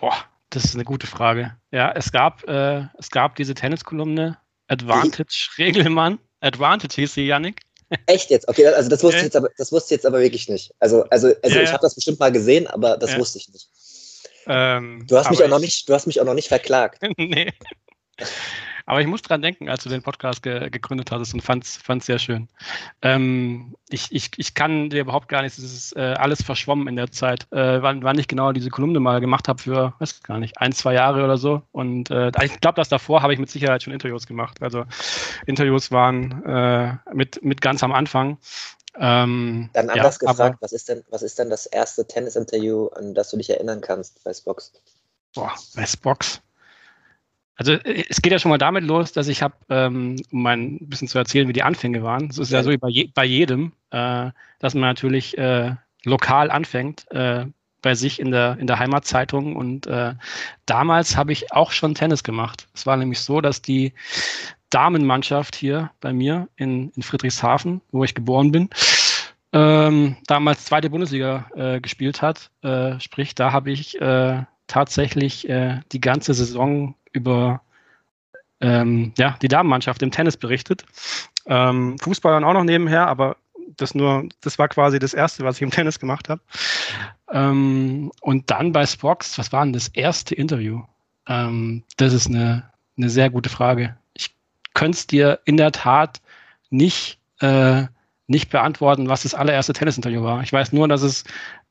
S2: Boah, das ist eine gute Frage. Ja, es gab, äh, es gab diese Tenniskolumne Advantage Regelmann. Advantage hieß sie, Yannick.
S1: Echt jetzt? Okay, also das wusste, ich jetzt aber, das wusste ich jetzt aber wirklich nicht. Also, also, also ja, ich habe das bestimmt mal gesehen, aber das ja. wusste ich nicht. Ähm, du, hast mich auch noch nicht, du hast mich auch noch nicht verklagt. nee.
S2: Aber ich muss dran denken, als du den Podcast ge gegründet hattest und fand es sehr schön. Ähm, ich, ich, ich kann dir überhaupt gar nicht, es ist äh, alles verschwommen in der Zeit, äh, wann, wann ich genau diese Kolumne mal gemacht habe für, weiß gar nicht, ein, zwei Jahre oder so. Und äh, ich glaube, dass davor habe ich mit Sicherheit schon Interviews gemacht. Also Interviews waren äh, mit, mit ganz am Anfang.
S1: Ähm, Dann anders ja, gefragt, was ist, denn, was ist denn das erste Tennis-Interview, an das du dich erinnern kannst bei Spox?
S2: Boah, bei Spox. Also äh, es geht ja schon mal damit los, dass ich habe, ähm, um mal ein bisschen zu erzählen, wie die Anfänge waren. Es ist ja, ja so wie bei, je, bei jedem, äh, dass man natürlich äh, lokal anfängt, äh, bei sich in der, in der Heimatzeitung. Und äh, damals habe ich auch schon Tennis gemacht. Es war nämlich so, dass die Damenmannschaft hier bei mir in, in Friedrichshafen, wo ich geboren bin, ähm, damals zweite Bundesliga äh, gespielt hat. Äh, sprich, da habe ich äh, tatsächlich äh, die ganze Saison über ähm, ja, die Damenmannschaft im Tennis berichtet. Ähm, Fußball dann auch noch nebenher, aber das nur, das war quasi das erste, was ich im Tennis gemacht habe. Ähm, und dann bei Spox, was war denn das erste Interview? Ähm, das ist eine, eine sehr gute Frage könnte es dir in der Tat nicht, äh, nicht beantworten, was das allererste Tennisinterview war. Ich weiß nur, dass es,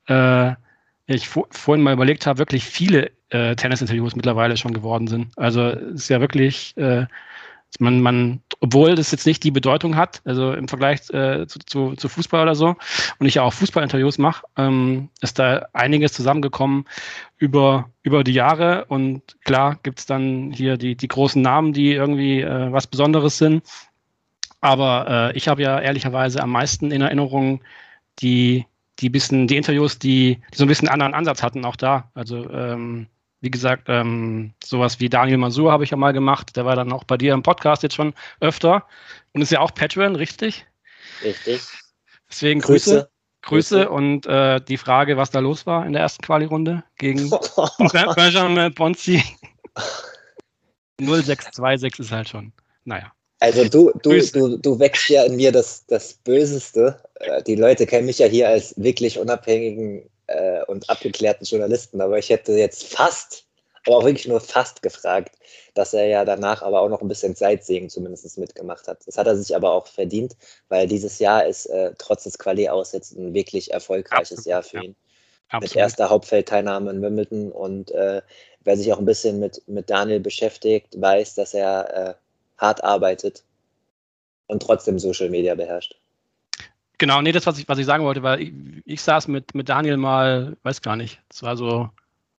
S2: äh, ich vorhin mal überlegt habe, wirklich viele äh, Tennisinterviews mittlerweile schon geworden sind. Also es ist ja wirklich, äh, man, man, obwohl das jetzt nicht die Bedeutung hat, also im Vergleich äh, zu, zu, zu, Fußball oder so, und ich ja auch Fußballinterviews mache, ähm, ist da einiges zusammengekommen über, über die Jahre. Und klar gibt's dann hier die, die großen Namen, die irgendwie äh, was Besonderes sind. Aber äh, ich habe ja ehrlicherweise am meisten in Erinnerung die, die bisschen, die Interviews, die, die so ein bisschen anderen Ansatz hatten, auch da. Also ähm, wie gesagt, ähm, sowas wie Daniel Masur habe ich ja mal gemacht. Der war dann auch bei dir im Podcast jetzt schon öfter. Und ist ja auch Patreon, richtig?
S1: Richtig.
S2: Deswegen Grüße. Grüße. Grüße und äh, die Frage, was da los war in der ersten Quali-Runde gegen Benjamin Bonzi. 0626 ist halt schon, naja.
S1: Also du, du, du, du wächst ja in mir das, das Böseste. Äh, die Leute kennen mich ja hier als wirklich unabhängigen äh, und abgeklärten Journalisten, aber ich hätte jetzt fast, aber auch wirklich nur fast gefragt, dass er ja danach aber auch noch ein bisschen Sightseeing zumindest mitgemacht hat. Das hat er sich aber auch verdient, weil dieses Jahr ist äh, trotz des Quali-Aussetz ein wirklich erfolgreiches Absolut, Jahr für ihn. Ja. Mit erster Hauptfeldteilnahme in Wimbledon und äh, wer sich auch ein bisschen mit, mit Daniel beschäftigt, weiß, dass er äh, hart arbeitet und trotzdem Social Media beherrscht.
S2: Genau, nee, das, was ich, was ich sagen wollte, weil ich, ich saß mit, mit Daniel mal, weiß gar nicht, es war so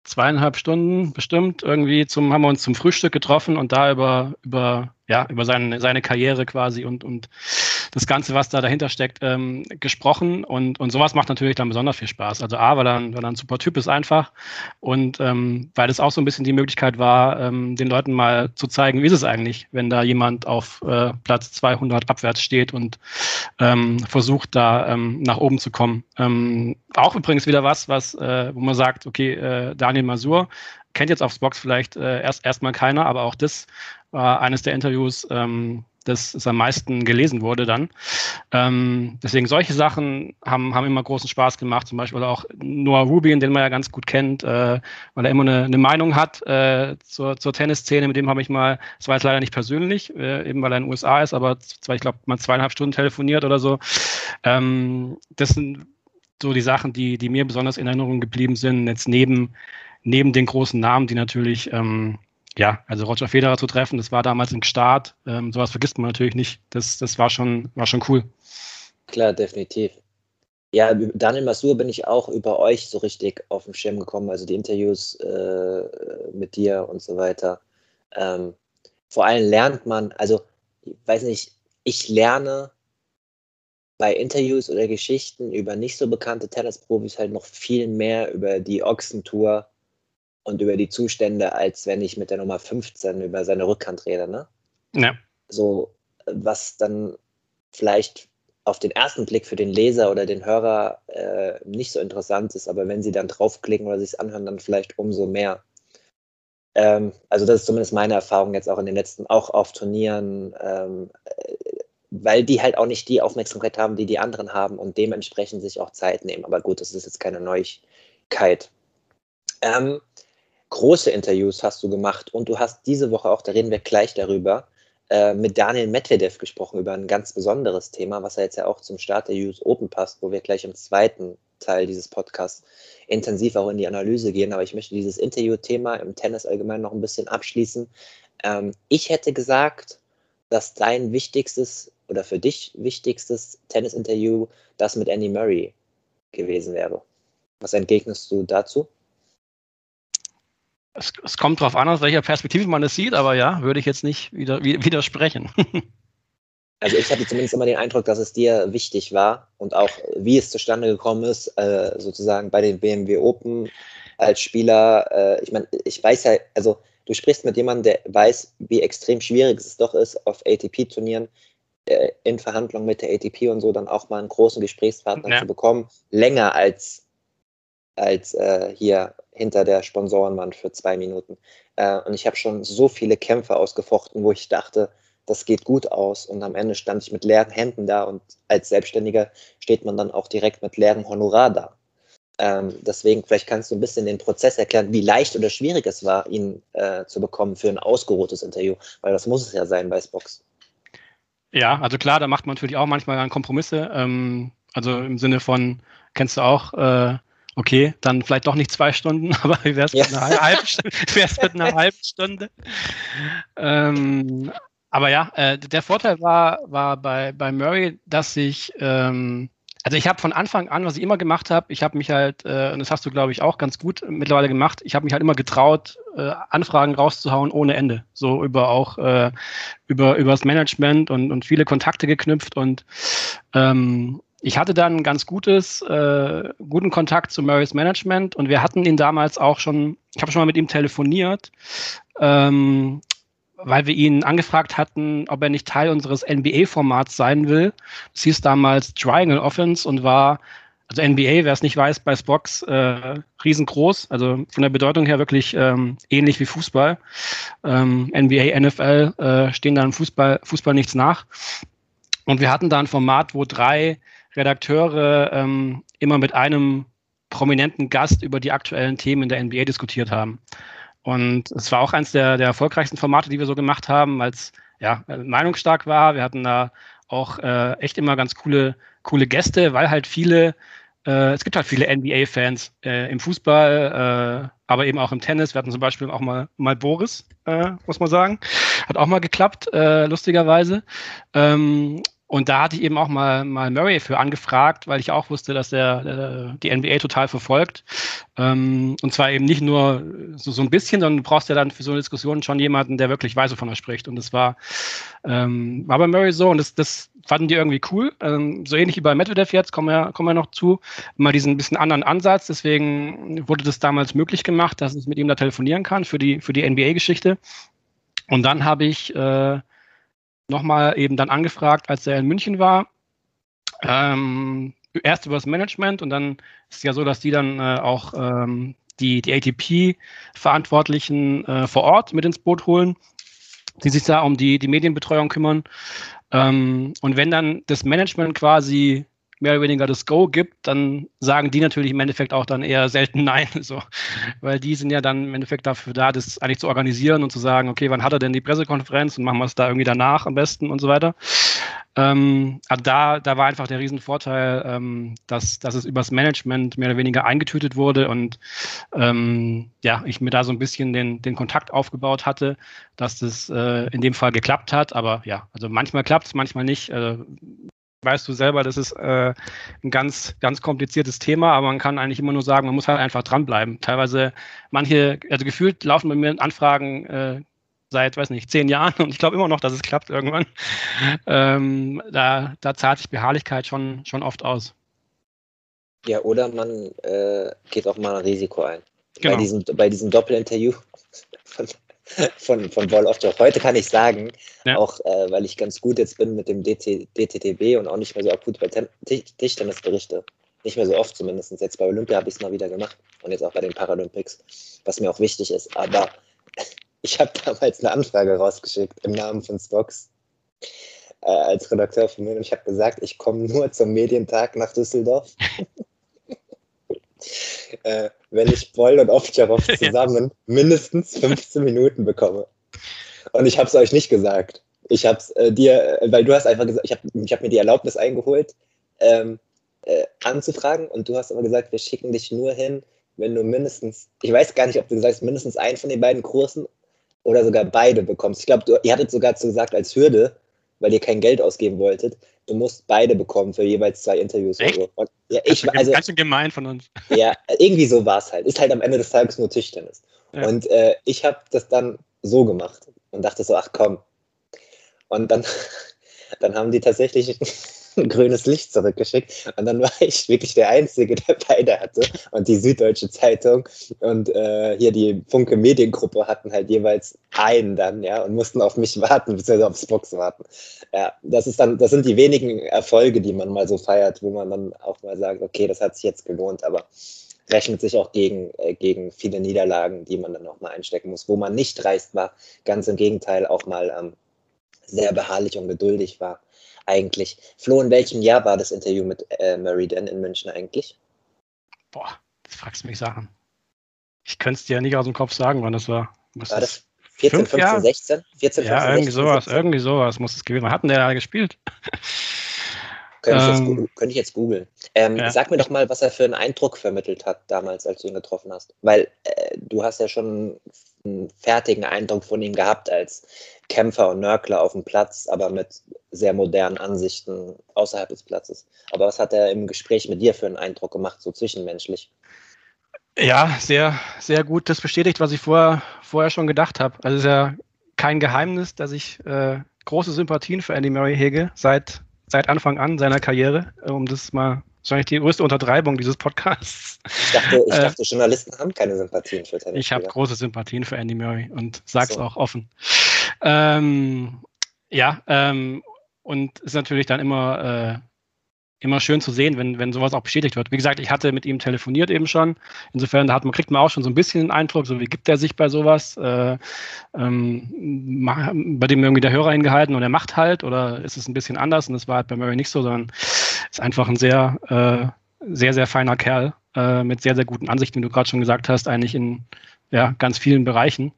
S2: zweieinhalb Stunden bestimmt irgendwie zum, haben wir uns zum Frühstück getroffen und da über, über, ja, über seine, seine Karriere quasi und, und das Ganze, was da dahinter steckt, ähm, gesprochen. Und, und sowas macht natürlich dann besonders viel Spaß. Also A, weil er, weil er ein super Typ ist einfach und ähm, weil es auch so ein bisschen die Möglichkeit war, ähm, den Leuten mal zu zeigen, wie ist es eigentlich, wenn da jemand auf äh, Platz 200 abwärts steht und ähm, versucht, da ähm, nach oben zu kommen. Ähm, auch übrigens wieder was, was, äh, wo man sagt, okay, äh, Daniel Masur kennt jetzt aufs Box vielleicht äh, erst erstmal keiner, aber auch das war eines der Interviews, ähm, das es am meisten gelesen wurde dann. Ähm, deswegen solche Sachen haben, haben immer großen Spaß gemacht, zum Beispiel auch Noah Rubin, den man ja ganz gut kennt, äh, weil er immer eine, eine Meinung hat äh, zur, zur Tennisszene, mit dem habe ich mal, das war jetzt leider nicht persönlich, äh, eben weil er in den USA ist, aber zwar, ich glaube, mal zweieinhalb Stunden telefoniert oder so. Ähm, das sind so die Sachen, die, die mir besonders in Erinnerung geblieben sind, jetzt neben, neben den großen Namen, die natürlich ähm, ja, also Roger Federer zu treffen, das war damals im Start. Ähm, sowas vergisst man natürlich nicht. Das, das war, schon, war schon cool.
S1: Klar, definitiv. Ja, Daniel Masur bin ich auch über euch so richtig auf den Schirm gekommen, also die Interviews äh, mit dir und so weiter. Ähm, vor allem lernt man, also ich weiß nicht, ich lerne bei Interviews oder Geschichten über nicht so bekannte Tennisprofis halt noch viel mehr über die Ochsentour und über die Zustände, als wenn ich mit der Nummer 15 über seine Rückhand rede. Ne?
S2: Ja.
S1: So, was dann vielleicht auf den ersten Blick für den Leser oder den Hörer äh, nicht so interessant ist, aber wenn sie dann draufklicken oder sich es anhören, dann vielleicht umso mehr. Ähm, also das ist zumindest meine Erfahrung jetzt auch in den letzten, auch auf Turnieren, ähm, äh, weil die halt auch nicht die Aufmerksamkeit haben, die die anderen haben und dementsprechend sich auch Zeit nehmen. Aber gut, das ist jetzt keine Neuigkeit. Ähm, große Interviews hast du gemacht und du hast diese Woche auch, da reden wir gleich darüber, äh, mit Daniel Medvedev gesprochen über ein ganz besonderes Thema, was ja jetzt ja auch zum Start der US Open passt, wo wir gleich im zweiten Teil dieses Podcasts intensiv auch in die Analyse gehen. Aber ich möchte dieses Interview-Thema im Tennis allgemein noch ein bisschen abschließen. Ähm, ich hätte gesagt, dass dein wichtigstes oder für dich wichtigstes Tennis-Interview das mit Andy Murray gewesen wäre. Was entgegnest du dazu?
S2: Es, es kommt darauf an, aus welcher Perspektive man es sieht, aber ja, würde ich jetzt nicht wieder, widersprechen.
S1: Also ich hatte zumindest immer den Eindruck, dass es dir wichtig war und auch wie es zustande gekommen ist, äh, sozusagen bei den BMW Open als Spieler. Äh, ich meine, ich weiß ja, also du sprichst mit jemandem, der weiß, wie extrem schwierig es doch ist, auf ATP-Turnieren äh, in Verhandlungen mit der ATP und so dann auch mal einen großen Gesprächspartner ja. zu bekommen, länger als, als äh, hier hinter der Sponsorenwand für zwei Minuten. Äh, und ich habe schon so viele Kämpfe ausgefochten, wo ich dachte, das geht gut aus. Und am Ende stand ich mit leeren Händen da und als Selbstständiger steht man dann auch direkt mit leerem Honorar da. Ähm, deswegen, vielleicht kannst du ein bisschen den Prozess erklären, wie leicht oder schwierig es war, ihn äh, zu bekommen für ein ausgeruhtes Interview, weil das muss es ja sein bei Spox.
S2: Ja, also klar, da macht man natürlich auch manchmal Kompromisse. Ähm, also im Sinne von, kennst du auch, äh, okay, dann vielleicht doch nicht zwei Stunden, aber wie wäre es mit, einer halben, mit einer halben Stunde? Ähm, aber ja, äh, der Vorteil war, war bei, bei Murray, dass ich, ähm, also ich habe von Anfang an, was ich immer gemacht habe, ich habe mich halt, äh, und das hast du, glaube ich, auch ganz gut mittlerweile gemacht, ich habe mich halt immer getraut, äh, Anfragen rauszuhauen ohne Ende. So über auch äh, über, über das Management und, und viele Kontakte geknüpft und ähm, ich hatte dann ganz gutes, äh, guten Kontakt zu Murray's Management und wir hatten ihn damals auch schon, ich habe schon mal mit ihm telefoniert, ähm, weil wir ihn angefragt hatten, ob er nicht Teil unseres NBA-Formats sein will. Das hieß damals Triangle Offense und war, also NBA, wer es nicht weiß, bei Spox äh, riesengroß, also von der Bedeutung her wirklich ähm, ähnlich wie Fußball. Ähm, NBA, NFL äh, stehen da im Fußball, Fußball nichts nach. Und wir hatten da ein Format, wo drei Redakteure ähm, immer mit einem prominenten Gast über die aktuellen Themen in der NBA diskutiert haben. Und es war auch eines der, der erfolgreichsten Formate, die wir so gemacht haben, weil es ja, meinungsstark war. Wir hatten da auch äh, echt immer ganz coole, coole Gäste, weil halt viele, äh, es gibt halt viele NBA-Fans äh, im Fußball, äh, aber eben auch im Tennis. Wir hatten zum Beispiel auch mal, mal Boris, äh, muss man sagen. Hat auch mal geklappt, äh, lustigerweise. Ähm, und da hatte ich eben auch mal, mal Murray für angefragt, weil ich auch wusste, dass er äh, die NBA total verfolgt. Ähm, und zwar eben nicht nur so, so ein bisschen, sondern du brauchst ja dann für so eine Diskussion schon jemanden, der wirklich weiß, wovon er spricht. Und das war, ähm, war bei Murray so und das, das fanden die irgendwie cool. Ähm, so ähnlich wie bei Medvedev jetzt, kommen wir, kommen wir noch zu, mal diesen bisschen anderen Ansatz. Deswegen wurde das damals möglich gemacht, dass ich mit ihm da telefonieren kann für die, für die NBA-Geschichte. Und dann habe ich äh, nochmal eben dann angefragt, als er in München war. Ähm, erst über das Management und dann ist es ja so, dass die dann äh, auch ähm, die, die ATP-Verantwortlichen äh, vor Ort mit ins Boot holen, die sich da um die, die Medienbetreuung kümmern. Ähm, und wenn dann das Management quasi mehr oder weniger das Go gibt, dann sagen die natürlich im Endeffekt auch dann eher selten Nein. So. Weil die sind ja dann im Endeffekt dafür da, das eigentlich zu organisieren und zu sagen, okay, wann hat er denn die Pressekonferenz und machen wir es da irgendwie danach am besten und so weiter. Ähm, also da, da war einfach der Riesenvorteil, ähm, dass, dass es übers Management mehr oder weniger eingetütet wurde und ähm, ja, ich mir da so ein bisschen den, den Kontakt aufgebaut hatte, dass das äh, in dem Fall geklappt hat. Aber ja, also manchmal klappt es, manchmal nicht. Äh, weißt du selber, das ist äh, ein ganz, ganz kompliziertes Thema, aber man kann eigentlich immer nur sagen, man muss halt einfach dranbleiben. Teilweise manche, also gefühlt laufen bei mir Anfragen äh, seit, weiß nicht, zehn Jahren und ich glaube immer noch, dass es klappt irgendwann. Ähm, da, da zahlt sich Beharrlichkeit schon, schon oft aus.
S1: Ja, oder man äh, geht auch mal ein Risiko ein. Genau. Bei, diesem, bei diesem Doppelinterview von, von, von Ball of Job. Heute kann ich sagen, ja. auch äh, weil ich ganz gut jetzt bin mit dem DT, DTTB und auch nicht mehr so akut bei Tischtennisberichte. Nicht mehr so oft zumindest. Jetzt bei Olympia habe ich es mal wieder gemacht und jetzt auch bei den Paralympics, was mir auch wichtig ist. Aber ich habe damals eine Anfrage rausgeschickt im Namen von Spox äh, als Redakteur von mir und ich habe gesagt, ich komme nur zum Medientag nach Düsseldorf. äh, wenn ich Boll und Ovtcharov zusammen mindestens 15 Minuten bekomme. Und ich habe es euch nicht gesagt. Ich habe es äh, dir, äh, weil du hast einfach gesagt, ich habe ich hab mir die Erlaubnis eingeholt, ähm, äh, anzufragen und du hast aber gesagt, wir schicken dich nur hin, wenn du mindestens, ich weiß gar nicht, ob du gesagt hast, mindestens einen von den beiden Kursen oder sogar beide bekommst. Ich glaube, ihr hattet sogar gesagt als Hürde, weil ihr kein Geld ausgeben wolltet, du musst beide bekommen für jeweils zwei Interviews.
S2: Echt?
S1: So.
S2: Und, ja, ich, also, ganz schön gemein von uns.
S1: Ja, irgendwie so war es halt. Ist halt am Ende des Tages nur Tischtennis. Ja. Und äh, ich habe das dann so gemacht und dachte so, ach komm. Und dann, dann haben die tatsächlich ein grünes Licht zurückgeschickt. Und dann war ich wirklich der Einzige, der beide hatte. Und die Süddeutsche Zeitung und äh, hier die Funke Mediengruppe hatten halt jeweils einen dann, ja, und mussten auf mich warten, beziehungsweise aufs Box warten. Ja, das ist dann, das sind die wenigen Erfolge, die man mal so feiert, wo man dann auch mal sagt, okay, das hat sich jetzt gelohnt, aber rechnet sich auch gegen, äh, gegen viele Niederlagen, die man dann auch mal einstecken muss, wo man nicht dreist war, ganz im Gegenteil auch mal ähm, sehr beharrlich und geduldig war eigentlich. Flo, in welchem Jahr war das Interview mit äh, Murray denn in München eigentlich?
S2: Boah, das fragst du mich Sachen. Ich könnte es dir ja nicht aus dem Kopf sagen, wann das war.
S1: Was war das 14, 15, Jahre? 16? 14,
S2: 15, ja, irgendwie 16, sowas, 17? irgendwie sowas muss es gewesen sein. Hatten der da gespielt?
S1: Könnte, ich, ähm, jetzt, könnte ich jetzt googeln. Ähm, ja. Sag mir doch mal, was er für einen Eindruck vermittelt hat damals, als du ihn getroffen hast. Weil äh, du hast ja schon einen fertigen Eindruck von ihm gehabt als Kämpfer und Nörgler auf dem Platz, aber mit sehr modernen Ansichten außerhalb des Platzes. Aber was hat er im Gespräch mit dir für einen Eindruck gemacht, so zwischenmenschlich?
S2: Ja, sehr, sehr gut. Das bestätigt, was ich vorher, vorher schon gedacht habe. Also es ist ja kein Geheimnis, dass ich äh, große Sympathien für Andy Murray hege, seit, seit Anfang an seiner Karriere, um das mal wahrscheinlich die größte Untertreibung dieses Podcasts.
S1: Ich dachte, ich äh, dachte Journalisten haben keine Sympathien für Tennis.
S2: Ich habe große Sympathien für Andy Murray und sag's so. auch offen. Ähm, ja, ähm, und ist natürlich dann immer, äh, immer schön zu sehen, wenn, wenn sowas auch bestätigt wird. Wie gesagt, ich hatte mit ihm telefoniert eben schon. Insofern da hat man, kriegt man auch schon so ein bisschen den Eindruck, so wie gibt er sich bei sowas. Äh, ähm, bei dem irgendwie der Hörer hingehalten und er macht halt oder ist es ein bisschen anders? Und das war halt bei Murray nicht so, sondern ist einfach ein sehr, äh, sehr, sehr feiner Kerl äh, mit sehr, sehr guten Ansichten, wie du gerade schon gesagt hast, eigentlich in ja, ganz vielen Bereichen.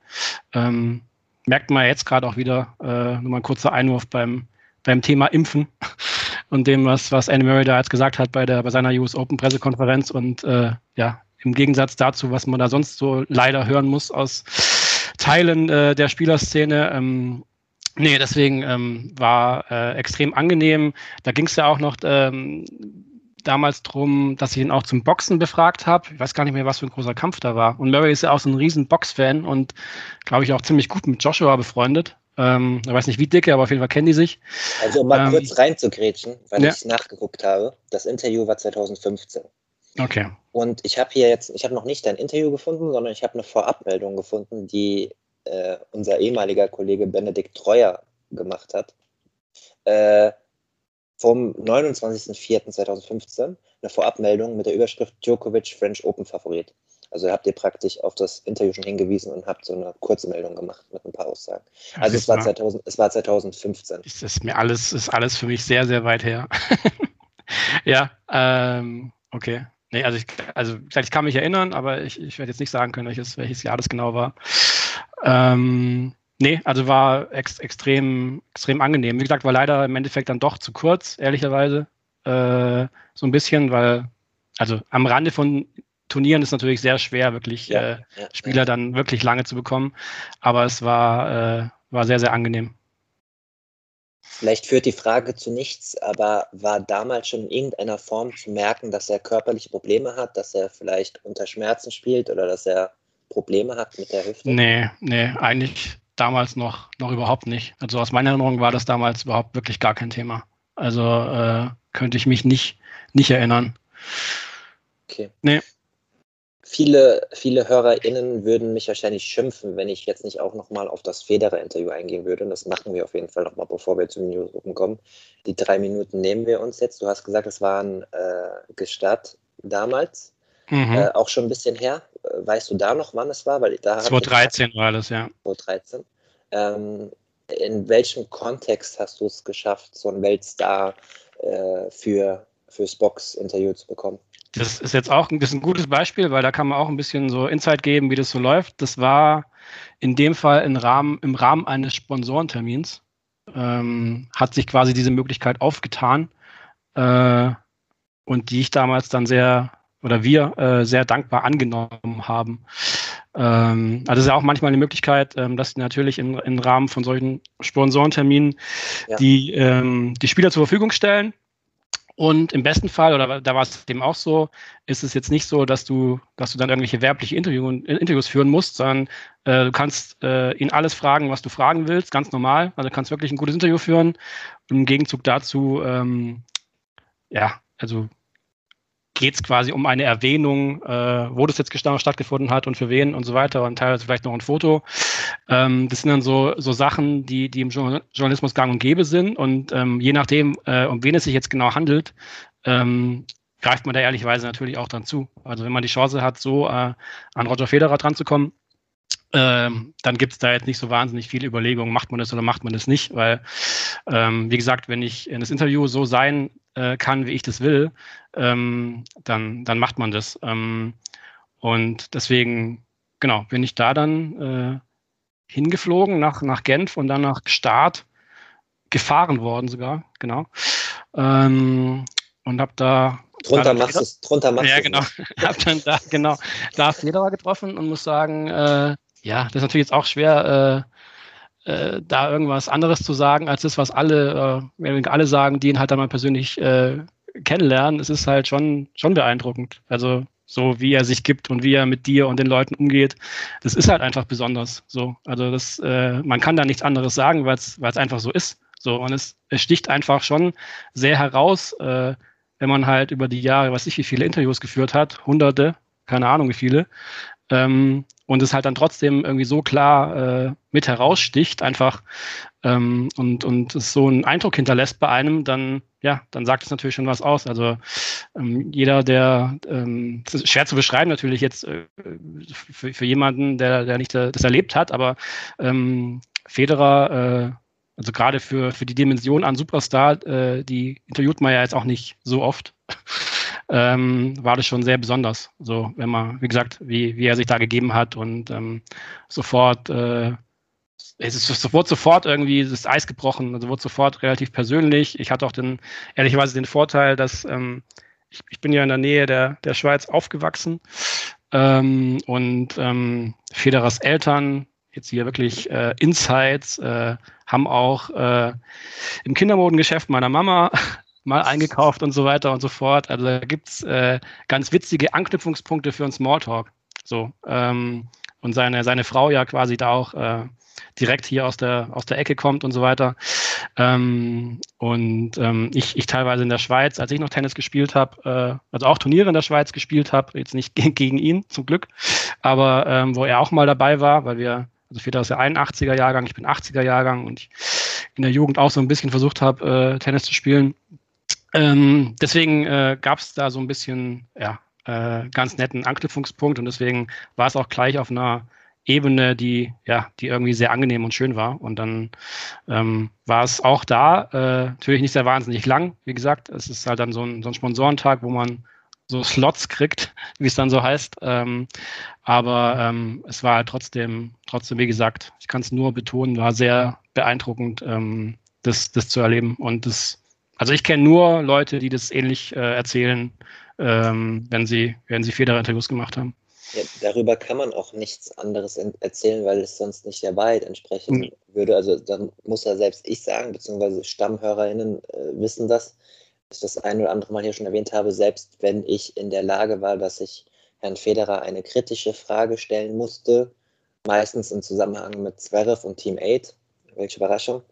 S2: Ähm, merkt man jetzt gerade auch wieder, äh, nur mal ein kurzer Einwurf beim, beim Thema Impfen und dem, was, was Andy Murray da jetzt gesagt hat bei, der, bei seiner US Open Pressekonferenz und äh, ja, im Gegensatz dazu, was man da sonst so leider hören muss aus Teilen äh, der Spielerszene, ähm, Nee, deswegen ähm, war äh, extrem angenehm. Da ging es ja auch noch ähm, damals drum, dass ich ihn auch zum Boxen befragt habe. Ich weiß gar nicht mehr, was für ein großer Kampf da war. Und Murray ist ja auch so ein riesen Box-Fan und glaube ich auch ziemlich gut mit Joshua befreundet. Ähm, ich weiß nicht wie dicke, aber auf jeden Fall kennen die sich.
S1: Also um mal ähm, kurz reinzugrätschen, weil ja. ich nachgeguckt habe. Das Interview war 2015.
S2: Okay.
S1: Und ich habe hier jetzt, ich habe noch nicht dein Interview gefunden, sondern ich habe eine Vorabmeldung gefunden, die äh, unser ehemaliger Kollege Benedikt Treuer gemacht hat. Äh, vom 29.04.2015 eine Vorabmeldung mit der Überschrift Djokovic French Open Favorit. Also habt ihr praktisch auf das Interview schon hingewiesen und habt so eine Kurzmeldung gemacht mit ein paar Aussagen. Also es war, 2000, es war 2015.
S2: Ist das mir alles, ist alles für mich sehr, sehr weit her. ja, ähm, okay. Nee, also ich, also ich kann mich erinnern, aber ich, ich werde jetzt nicht sagen können, welches, welches Jahr das genau war. Ähm, nee, also war ex, extrem, extrem angenehm. Wie gesagt, war leider im Endeffekt dann doch zu kurz, ehrlicherweise. Äh, so ein bisschen, weil, also am Rande von Turnieren ist natürlich sehr schwer, wirklich ja, äh, ja, Spieler ja. dann wirklich lange zu bekommen. Aber es war, äh, war sehr, sehr angenehm.
S1: Vielleicht führt die Frage zu nichts, aber war damals schon in irgendeiner Form zu merken, dass er körperliche Probleme hat, dass er vielleicht unter Schmerzen spielt oder dass er Probleme hat mit der Hüfte?
S2: Nee, nee, eigentlich damals noch, noch überhaupt nicht. Also aus meiner Erinnerung war das damals überhaupt wirklich gar kein Thema. Also äh, könnte ich mich nicht, nicht erinnern.
S1: Okay. Nee. Viele, viele HörerInnen würden mich wahrscheinlich schimpfen, wenn ich jetzt nicht auch nochmal auf das Federer-Interview eingehen würde. Und das machen wir auf jeden Fall nochmal, bevor wir zum Newsroom kommen. Die drei Minuten nehmen wir uns jetzt. Du hast gesagt, es waren äh, Gestatt damals. Mhm. Äh, auch schon ein bisschen her. Weißt du da noch, wann es war? Weil da
S2: 2013 war das, ja.
S1: 2013. Ähm, in welchem Kontext hast du es geschafft, so einen Weltstar äh, für, fürs Box-Interview zu bekommen?
S2: Das ist jetzt auch ein, das ein gutes Beispiel, weil da kann man auch ein bisschen so Insight geben, wie das so läuft. Das war in dem Fall im Rahmen, im Rahmen eines Sponsorentermins. Ähm, hat sich quasi diese Möglichkeit aufgetan äh, und die ich damals dann sehr oder wir äh, sehr dankbar angenommen haben. Ähm, also es ist ja auch manchmal eine Möglichkeit, ähm, dass natürlich im, im Rahmen von solchen Sponsorenterminen ja. die, ähm, die Spieler zur Verfügung stellen. Und im besten Fall, oder da war es eben auch so, ist es jetzt nicht so, dass du, dass du dann irgendwelche werbliche Interview, Interviews führen musst, sondern äh, du kannst äh, ihn alles fragen, was du fragen willst, ganz normal. Also du kannst wirklich ein gutes Interview führen. Und im Gegenzug dazu, ähm, ja, also geht es quasi um eine Erwähnung, äh, wo das jetzt genau stattgefunden hat und für wen und so weiter und teilweise vielleicht noch ein Foto. Ähm, das sind dann so, so Sachen, die, die im Journalismus gang und gäbe sind und ähm, je nachdem, äh, um wen es sich jetzt genau handelt, ähm, greift man da ehrlicherweise natürlich auch dran zu. Also wenn man die Chance hat, so äh, an Roger Federer dran zu kommen, ähm, dann gibt es da jetzt nicht so wahnsinnig viele Überlegungen, macht man das oder macht man das nicht, weil, ähm, wie gesagt, wenn ich in das Interview so sein äh, kann, wie ich das will, ähm, dann, dann macht man das. Ähm, und deswegen, genau, bin ich da dann äh, hingeflogen nach, nach Genf und dann nach Start gefahren worden sogar, genau. Ähm, und habe da
S1: Drunter machst du drunter machst
S2: Ja, genau. hab dann da, genau, da Federer getroffen und muss sagen, äh, ja, das ist natürlich jetzt auch schwer, äh, äh, da irgendwas anderes zu sagen, als das, was alle, äh, alle sagen, die ihn halt dann mal persönlich äh, kennenlernen. Es ist halt schon, schon beeindruckend. Also so wie er sich gibt und wie er mit dir und den Leuten umgeht, das ist halt einfach besonders. So, also das, äh, man kann da nichts anderes sagen, weil es einfach so ist. So und es, es sticht einfach schon sehr heraus, äh, wenn man halt über die Jahre, weiß ich, wie viele Interviews geführt hat, Hunderte, keine Ahnung wie viele, ähm, und es halt dann trotzdem irgendwie so klar äh, mit heraussticht, einfach ähm, und, und es so einen Eindruck hinterlässt bei einem, dann, ja, dann sagt es natürlich schon was aus. Also ähm, jeder, der, ähm, schwer zu beschreiben natürlich jetzt äh, für, für jemanden, der, der nicht das erlebt hat, aber ähm, Federer, äh, also gerade für, für die Dimension an Superstar, äh, die interviewt man ja jetzt auch nicht so oft ähm, war das schon sehr besonders. So, wenn man, wie gesagt, wie, wie er sich da gegeben hat und ähm, sofort, äh, es ist sofort, sofort irgendwie das Eis gebrochen, also wurde sofort relativ persönlich. Ich hatte auch den, ehrlicherweise den Vorteil, dass ähm, ich, ich bin ja in der Nähe der, der Schweiz aufgewachsen ähm, und ähm, Federers Eltern jetzt hier wirklich äh, Insights, äh, haben auch äh, im Kindermodengeschäft meiner Mama mal eingekauft und so weiter und so fort. Also da gibt's äh, ganz witzige Anknüpfungspunkte für einen Smalltalk. So, ähm, und seine, seine Frau ja quasi da auch äh, direkt hier aus der, aus der Ecke kommt und so weiter. Ähm, und ähm, ich, ich teilweise in der Schweiz, als ich noch Tennis gespielt habe, äh, also auch Turniere in der Schweiz gespielt habe, jetzt nicht gegen ihn zum Glück, aber ähm, wo er auch mal dabei war, weil wir, also Peter ist ja 81er Jahrgang, ich bin 80er Jahrgang und ich in der Jugend auch so ein bisschen versucht habe, äh, Tennis zu spielen. Ähm, deswegen äh, gab es da so ein bisschen, ja, äh, ganz netten Anknüpfungspunkt und deswegen war es auch gleich auf einer Ebene, die, ja, die irgendwie sehr angenehm und schön war. Und dann ähm, war es auch da, äh, natürlich nicht sehr wahnsinnig lang. Wie gesagt, es ist halt dann so ein, so ein Sponsorentag, wo man so Slots kriegt, wie es dann so heißt. Ähm, aber ähm, es war halt trotzdem, trotzdem, wie gesagt, ich kann es nur betonen, war sehr beeindruckend, ähm, das, das zu erleben. Und das, also ich kenne nur Leute, die das ähnlich äh, erzählen, ähm, wenn sie, wenn sie Federer-Interviews gemacht haben.
S1: Ja, darüber kann man auch nichts anderes erzählen, weil es sonst nicht der Wahrheit entsprechen mhm. würde. Also dann muss ja selbst ich sagen, beziehungsweise StammhörerInnen äh, wissen das, dass ich das ein oder andere Mal hier schon erwähnt habe, selbst wenn ich in der Lage war, dass ich Herrn Federer eine kritische Frage stellen musste, meistens im Zusammenhang mit Zverev und Team 8, welche Überraschung,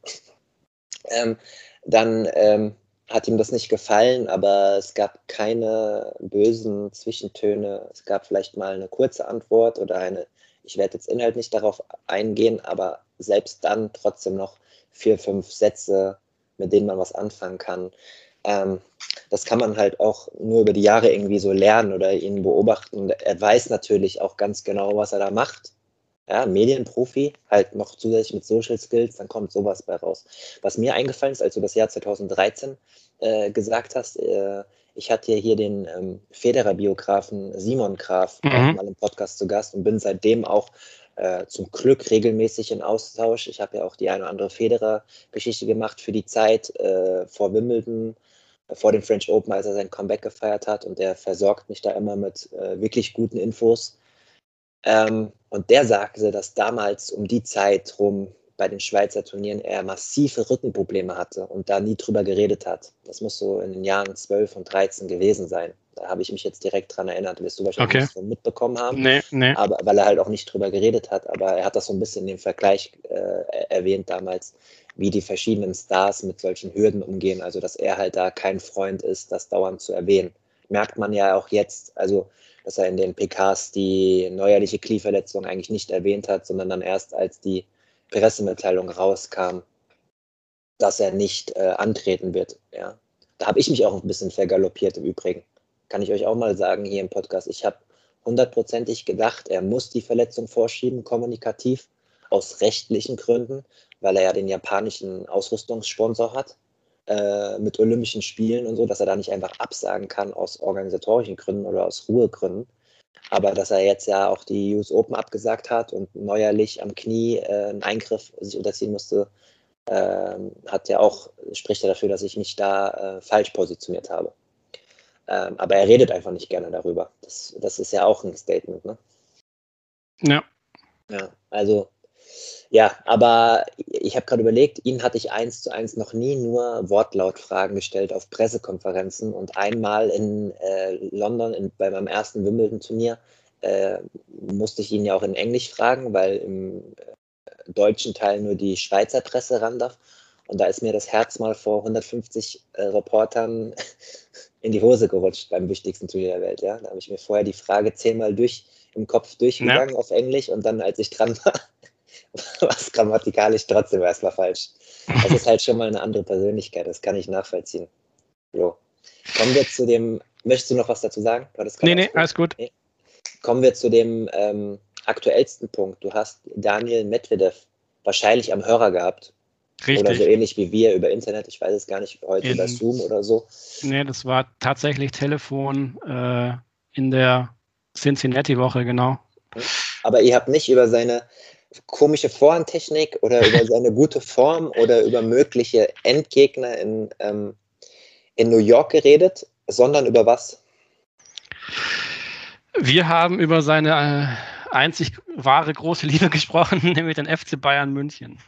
S1: ähm, dann ähm, hat ihm das nicht gefallen, aber es gab keine bösen Zwischentöne. Es gab vielleicht mal eine kurze Antwort oder eine, ich werde jetzt inhaltlich darauf eingehen, aber selbst dann trotzdem noch vier, fünf Sätze, mit denen man was anfangen kann. Ähm, das kann man halt auch nur über die Jahre irgendwie so lernen oder ihn beobachten. Er weiß natürlich auch ganz genau, was er da macht ja, Medienprofi, halt noch zusätzlich mit Social Skills, dann kommt sowas bei raus. Was mir eingefallen ist, als du das Jahr 2013 äh, gesagt hast, äh, ich hatte hier den ähm, Federer-Biografen Simon Graf mhm. mal im Podcast zu Gast und bin seitdem auch äh, zum Glück regelmäßig in Austausch. Ich habe ja auch die eine oder andere Federer-Geschichte gemacht für die Zeit äh, vor Wimbledon, äh, vor dem French Open, als er sein Comeback gefeiert hat und der versorgt mich da immer mit äh, wirklich guten Infos. Ähm, und der sagte, dass damals um die Zeit rum bei den Schweizer Turnieren er massive Rückenprobleme hatte und da nie drüber geredet hat. Das muss so in den Jahren 12 und 13 gewesen sein. Da habe ich mich jetzt direkt dran erinnert, wirst du wahrscheinlich okay. nicht so mitbekommen haben. Nee, nee. Aber weil er halt auch nicht drüber geredet hat. Aber er hat das so ein bisschen im Vergleich äh, erwähnt damals, wie die verschiedenen Stars mit solchen Hürden umgehen. Also dass er halt da kein Freund ist, das dauernd zu erwähnen. Merkt man ja auch jetzt. Also dass er in den PKs die neuerliche Knieverletzung eigentlich nicht erwähnt hat, sondern dann erst als die Pressemitteilung rauskam, dass er nicht äh, antreten wird. Ja. Da habe ich mich auch ein bisschen vergaloppiert im Übrigen. Kann ich euch auch mal sagen hier im Podcast. Ich habe hundertprozentig gedacht, er muss die Verletzung vorschieben, kommunikativ, aus rechtlichen Gründen, weil er ja den japanischen Ausrüstungssponsor hat äh, mit Olympischen Spielen und so, dass er da nicht einfach absagen kann aus organisatorischen Gründen oder aus Ruhegründen. Aber dass er jetzt ja auch die US Open abgesagt hat und neuerlich am Knie äh, einen Eingriff sich unterziehen musste, äh, hat ja auch, spricht ja dafür, dass ich mich da äh, falsch positioniert habe. Ähm, aber er redet einfach nicht gerne darüber. Das, das ist ja auch ein Statement, ne?
S2: Ja.
S1: Ja, also ja, aber ich habe gerade überlegt, ihn hatte ich eins zu eins noch nie nur Wortlautfragen gestellt auf Pressekonferenzen und einmal in äh, London in, bei meinem ersten Wimbledon-Turnier äh, musste ich ihn ja auch in Englisch fragen, weil im äh, deutschen Teil nur die Schweizer Presse ran darf. Und da ist mir das Herz mal vor 150 äh, Reportern in die Hose gerutscht beim wichtigsten Turnier der Welt. Ja? Da habe ich mir vorher die Frage zehnmal durch im Kopf durchgegangen ja. auf Englisch und dann, als ich dran war, was grammatikalisch trotzdem erstmal falsch. Das ist halt schon mal eine andere Persönlichkeit, das kann ich nachvollziehen. So. Kommen wir zu dem, möchtest du noch was dazu sagen?
S2: nee, nee, alles gut. Nee.
S1: Kommen wir zu dem ähm, aktuellsten Punkt. Du hast Daniel Medvedev wahrscheinlich am Hörer gehabt. Richtig. Oder so ähnlich wie wir über Internet, ich weiß es gar nicht, heute in, über Zoom oder so.
S2: Nee, das war tatsächlich Telefon äh, in der Cincinnati-Woche, genau.
S1: Aber ihr habt nicht über seine komische Vorhandtechnik oder über seine gute Form oder über mögliche Endgegner in, ähm, in New York geredet, sondern über was?
S2: Wir haben über seine äh, einzig wahre große Liebe gesprochen, nämlich den FC Bayern München.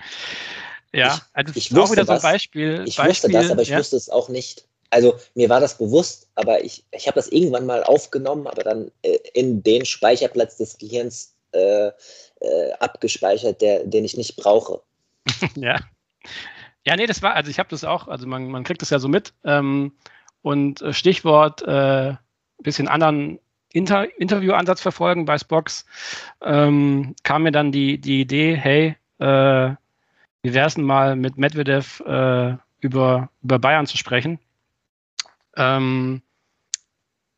S1: ja, also ich, ich auch wieder so ein Beispiel. Ich Beispiel, wusste das, aber ich ja? wusste es auch nicht. Also mir war das bewusst, aber ich, ich habe das irgendwann mal aufgenommen, aber dann äh, in den Speicherplatz des Gehirns äh, äh, abgespeichert, der, den ich nicht brauche.
S2: ja. Ja, nee, das war, also ich habe das auch, also man, man kriegt das ja so mit. Ähm, und äh, Stichwort äh, bisschen anderen Inter Interviewansatz verfolgen bei Spox, ähm, kam mir dann die, die Idee, hey, äh, wie wäre es denn mal mit Medvedev äh, über, über Bayern zu sprechen? Ähm,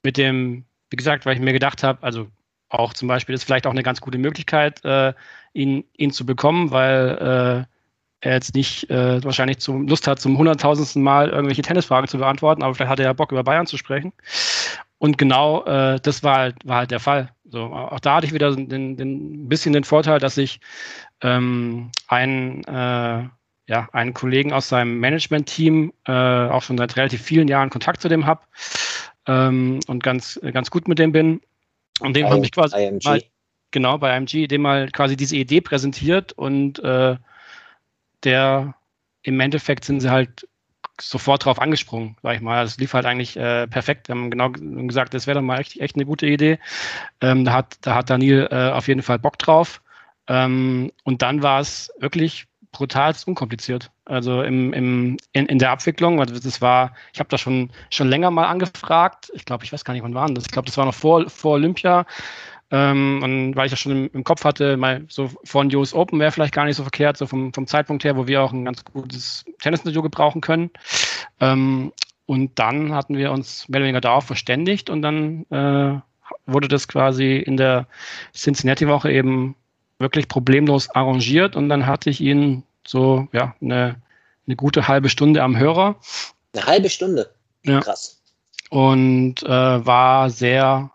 S2: mit dem, wie gesagt, weil ich mir gedacht habe, also auch zum Beispiel ist vielleicht auch eine ganz gute Möglichkeit, äh, ihn, ihn zu bekommen, weil äh, er jetzt nicht äh, wahrscheinlich zum, Lust hat, zum hunderttausendsten Mal irgendwelche Tennisfragen zu beantworten, aber vielleicht hat er ja Bock, über Bayern zu sprechen. Und genau äh, das war halt, war halt der Fall. So, auch da hatte ich wieder den, den bisschen den Vorteil, dass ich ähm, einen, äh, ja, einen Kollegen aus seinem Management-Team äh, auch schon seit relativ vielen Jahren Kontakt zu dem habe ähm, und ganz, ganz gut mit dem bin. Und dem habe ich quasi mal, genau bei IMG, dem mal quasi diese Idee präsentiert und äh, der im Endeffekt sind sie halt sofort drauf angesprungen, sag ich mal. Das lief halt eigentlich äh, perfekt. Wir haben genau gesagt, das wäre doch mal echt, echt eine gute Idee. Ähm, da, hat, da hat Daniel äh, auf jeden Fall Bock drauf. Ähm, und dann war es wirklich brutal unkompliziert. Also im, im, in, in der Abwicklung, also das war, ich habe da schon, schon länger mal angefragt. Ich glaube, ich weiß gar nicht, wann waren das. Ich glaube, das war noch vor, vor Olympia. Ähm, und weil ich das schon im, im, Kopf hatte, mal so von US Open wäre vielleicht gar nicht so verkehrt, so vom, vom Zeitpunkt her, wo wir auch ein ganz gutes Tennisstudio gebrauchen können. Ähm, und dann hatten wir uns mehr oder weniger darauf verständigt und dann äh, wurde das quasi in der Cincinnati-Woche eben wirklich problemlos arrangiert und dann hatte ich ihn so, ja, eine, eine gute halbe Stunde am Hörer.
S1: Eine halbe Stunde?
S2: Ja. Krass. Und äh, war sehr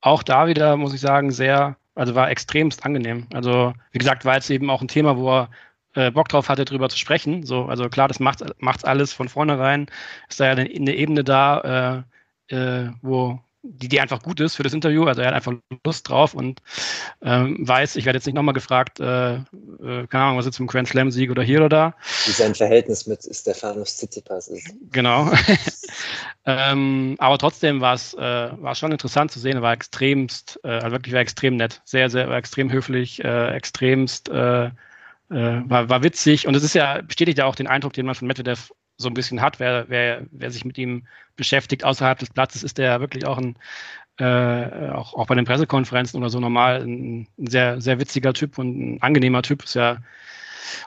S2: auch da wieder, muss ich sagen, sehr, also war extremst angenehm. Also, wie gesagt, war jetzt eben auch ein Thema, wo er äh, Bock drauf hatte, drüber zu sprechen. So, also klar, das macht macht's alles von vornherein. Ist da ja eine, eine Ebene da, äh, äh, wo, die, die einfach gut ist für das Interview. Also er hat einfach Lust drauf und ähm, weiß, ich werde jetzt nicht nochmal gefragt, äh, äh, keine Ahnung, was jetzt im Grand Slam-Sieg oder hier oder da.
S1: Wie sein Verhältnis mit Stefanos Tsitsipas ist.
S2: Genau. ähm, aber trotzdem war es äh, schon interessant zu sehen. Er war extremst, äh, also wirklich war extrem nett. Sehr, sehr, war extrem höflich, äh, extremst, äh, war, war witzig. Und es ist ja, bestätigt ja auch den Eindruck, den man von Medvedev so ein bisschen hat. Wer, wer, wer sich mit ihm beschäftigt außerhalb des Platzes, ist der wirklich auch ein äh, auch, auch bei den Pressekonferenzen oder so normal ein, ein, sehr, sehr witziger Typ und ein angenehmer Typ. Ist ja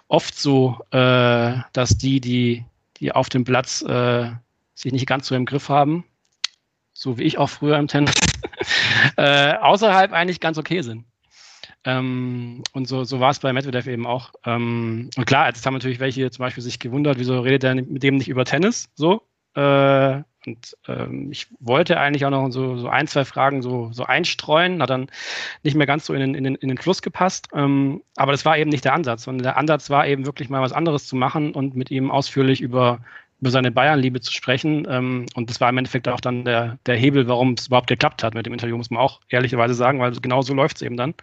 S2: oft so, äh, dass die, die, die auf dem Platz äh, sich nicht ganz so im Griff haben, so wie ich auch früher im Tennis, äh, außerhalb eigentlich ganz okay sind. Ähm, und so, so war es bei Medvedev eben auch. Ähm, und klar, jetzt haben natürlich welche zum Beispiel sich gewundert, wieso redet er mit dem nicht über Tennis? So. Äh, und ähm, ich wollte eigentlich auch noch so, so ein, zwei Fragen so, so einstreuen, hat dann nicht mehr ganz so in den, in den, in den Fluss gepasst. Ähm, aber das war eben nicht der Ansatz, sondern der Ansatz war eben wirklich mal was anderes zu machen und mit ihm ausführlich über, über seine Bayern-Liebe zu sprechen. Ähm, und das war im Endeffekt auch dann der, der Hebel, warum es überhaupt geklappt hat mit dem Interview, muss man auch ehrlicherweise sagen, weil genau so läuft es eben dann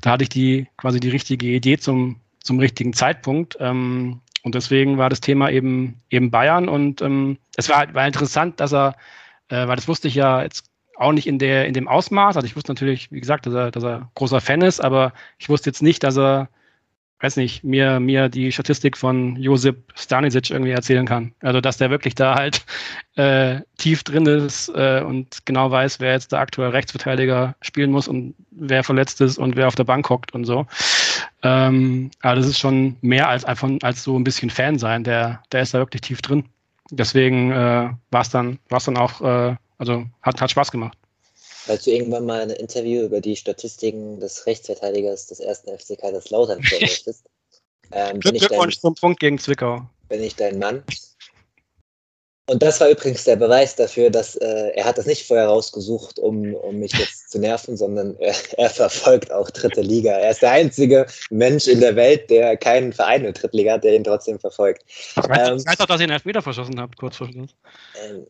S2: da hatte ich die quasi die richtige Idee zum, zum richtigen Zeitpunkt. Ähm, und deswegen war das Thema eben, eben Bayern. Und ähm, es war, war interessant, dass er, äh, weil das wusste ich ja jetzt auch nicht in, der, in dem Ausmaß. Also ich wusste natürlich, wie gesagt, dass er, dass er großer Fan ist, aber ich wusste jetzt nicht, dass er weiß nicht, mir, mir die Statistik von Josip Stanisic irgendwie erzählen kann. Also, dass der wirklich da halt äh, tief drin ist äh, und genau weiß, wer jetzt der aktuelle Rechtsverteidiger spielen muss und wer verletzt ist und wer auf der Bank hockt und so. Ähm, aber das ist schon mehr als einfach als so ein bisschen Fan sein. Der, der ist da wirklich tief drin. Deswegen äh, war es dann, war's dann auch, äh, also hat, hat Spaß gemacht.
S1: Falls du irgendwann mal ein Interview über die Statistiken des Rechtsverteidigers des ersten FCK Kaiserslautern möchtest,
S2: ähm, Glückwunsch zum Punkt gegen Zwickau.
S1: Bin ich dein Mann. Und das war übrigens der Beweis dafür, dass äh, er hat das nicht vorher rausgesucht, um, um mich jetzt zu nerven, sondern er, er, verfolgt auch dritte Liga. Er ist der einzige Mensch in der Welt, der keinen Verein in Drittliga hat, der ihn trotzdem verfolgt.
S2: Ich weiß, ähm, ich weiß auch, dass ihr einen Elfmeter verschossen habt, kurz vor Schluss. Ähm,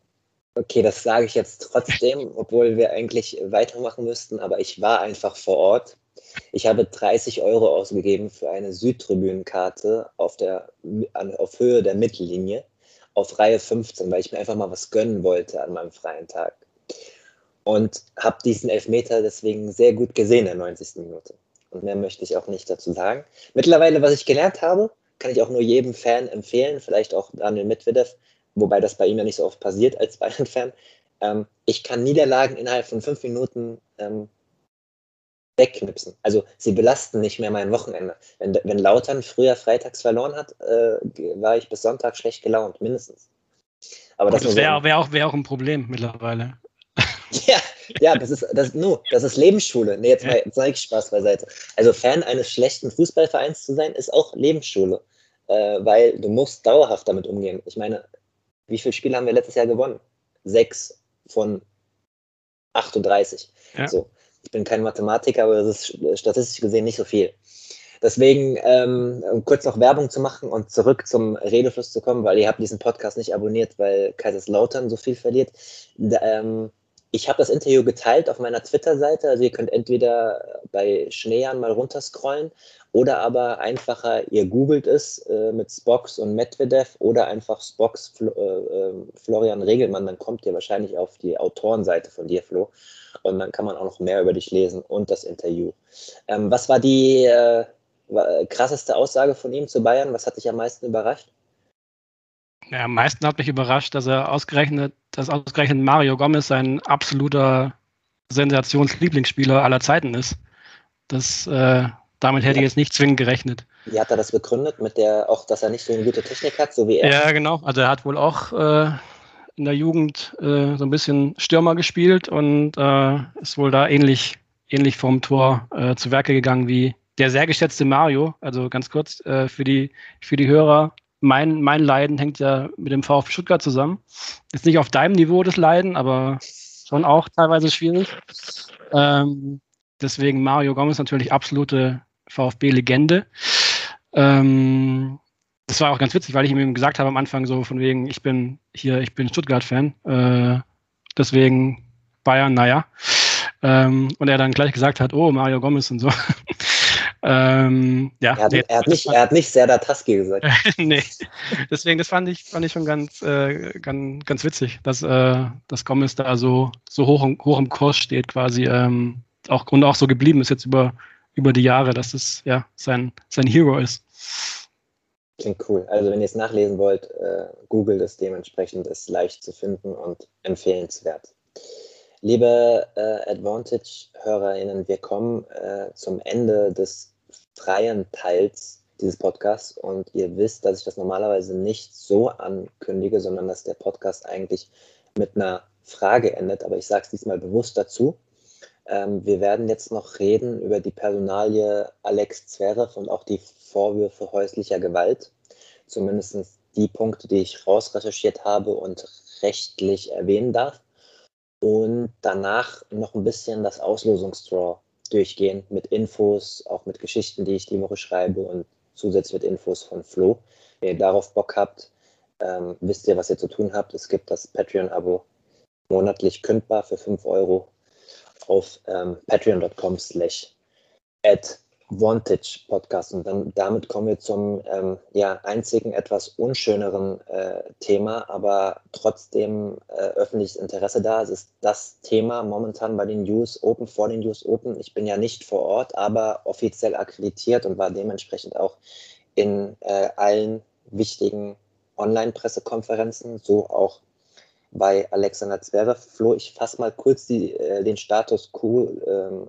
S1: Okay, das sage ich jetzt trotzdem, obwohl wir eigentlich weitermachen müssten, aber ich war einfach vor Ort. Ich habe 30 Euro ausgegeben für eine Südtribünenkarte auf, der, auf Höhe der Mittellinie auf Reihe 15, weil ich mir einfach mal was gönnen wollte an meinem freien Tag. Und habe diesen Elfmeter deswegen sehr gut gesehen in der 90. Minute. Und mehr möchte ich auch nicht dazu sagen. Mittlerweile, was ich gelernt habe, kann ich auch nur jedem Fan empfehlen, vielleicht auch Daniel Medvedev, wobei das bei ihm ja nicht so oft passiert als Bayern-Fan. Ähm, ich kann Niederlagen innerhalb von fünf Minuten ähm, wegknipsen. Also sie belasten nicht mehr mein Wochenende. Wenn, wenn Lautern früher freitags verloren hat, äh, war ich bis Sonntag schlecht gelaunt, mindestens.
S2: Aber das, das wäre wär auch, wär auch ein Problem mittlerweile.
S1: Ja, ja, das ist, das, no, das ist Lebensschule. Nee, jetzt, mal, jetzt ich Spaß beiseite. Also Fan eines schlechten Fußballvereins zu sein, ist auch Lebensschule. Äh, weil du musst dauerhaft damit umgehen. Ich meine, wie viele Spiele haben wir letztes Jahr gewonnen? Sechs von 38. Ja. So. Ich bin kein Mathematiker, aber das ist statistisch gesehen nicht so viel. Deswegen, ähm, um kurz noch Werbung zu machen und zurück zum Redefluss zu kommen, weil ihr habt diesen Podcast nicht abonniert, weil Kaiserslautern so viel verliert. Da, ähm, ich habe das Interview geteilt auf meiner Twitter-Seite. Also ihr könnt entweder bei Schneejan mal runterscrollen oder aber einfacher, ihr googelt es äh, mit Spox und Medvedev oder einfach Spox Fl äh, ähm, Florian Regelmann. Dann kommt ihr wahrscheinlich auf die Autorenseite von dir, Flo. Und dann kann man auch noch mehr über dich lesen und das Interview. Ähm, was war die äh, krasseste Aussage von ihm zu Bayern? Was hat dich am meisten überrascht?
S2: Ja, am meisten hat mich überrascht, dass er ausgerechnet, dass ausgerechnet Mario Gomez sein absoluter Sensationslieblingsspieler aller Zeiten ist. Das, äh, damit hätte ja. ich jetzt nicht zwingend gerechnet.
S1: Wie hat er das begründet? Mit der, auch, dass er nicht so eine gute Technik hat, so wie er?
S2: Ja, genau. Also er hat wohl auch äh, in der Jugend äh, so ein bisschen Stürmer gespielt und äh, ist wohl da ähnlich, ähnlich vom Tor äh, zu Werke gegangen wie der sehr geschätzte Mario. Also ganz kurz äh, für, die, für die Hörer mein, mein Leiden hängt ja mit dem VfB Stuttgart zusammen. Ist nicht auf deinem Niveau das Leiden, aber schon auch teilweise schwierig. Ähm, deswegen Mario Gomez natürlich absolute VfB-Legende. Ähm, das war auch ganz witzig, weil ich ihm gesagt habe am Anfang so von wegen, ich bin hier, ich bin Stuttgart-Fan. Äh, deswegen Bayern, naja. Ähm, und er dann gleich gesagt hat, oh, Mario Gomez und so.
S1: Ähm, ja, er, hat, nee, er, hat nicht, er hat nicht Serdar Taski gesagt.
S2: nee, deswegen, das fand ich, fand ich schon ganz, äh, ganz, ganz witzig, dass, äh, dass Gomez da so, so hoch, hoch im Kurs steht quasi ähm, auch, und auch so geblieben ist jetzt über, über die Jahre, dass es ja sein, sein Hero ist.
S1: Klingt cool. Also wenn ihr es nachlesen wollt, äh, googelt es dementsprechend, ist leicht zu finden und empfehlenswert. Liebe äh, Advantage-HörerInnen, wir kommen äh, zum Ende des freien Teils dieses Podcasts und ihr wisst, dass ich das normalerweise nicht so ankündige, sondern dass der Podcast eigentlich mit einer Frage endet, aber ich sage es diesmal bewusst dazu. Ähm, wir werden jetzt noch reden über die Personalie Alex Zverev und auch die Vorwürfe häuslicher Gewalt, zumindest die Punkte, die ich rausrecherchiert habe und rechtlich erwähnen darf. Und danach noch ein bisschen das Auslosungsdraw durchgehen mit Infos, auch mit Geschichten, die ich die Woche schreibe und zusätzlich mit Infos von Flo. Wenn ihr darauf Bock habt, ähm, wisst ihr, was ihr zu tun habt. Es gibt das Patreon-Abo monatlich kündbar für 5 Euro auf ähm, patreon.com slash Vantage Podcast. Und dann damit kommen wir zum ähm, ja, einzigen etwas unschöneren äh, Thema, aber trotzdem äh, öffentliches Interesse da. Es ist das Thema momentan bei den News Open, vor den News Open. Ich bin ja nicht vor Ort, aber offiziell akkreditiert und war dementsprechend auch in äh, allen wichtigen Online-Pressekonferenzen, so auch bei Alexander Zverev. Flo, ich fasse mal kurz die, äh, den Status quo, ähm,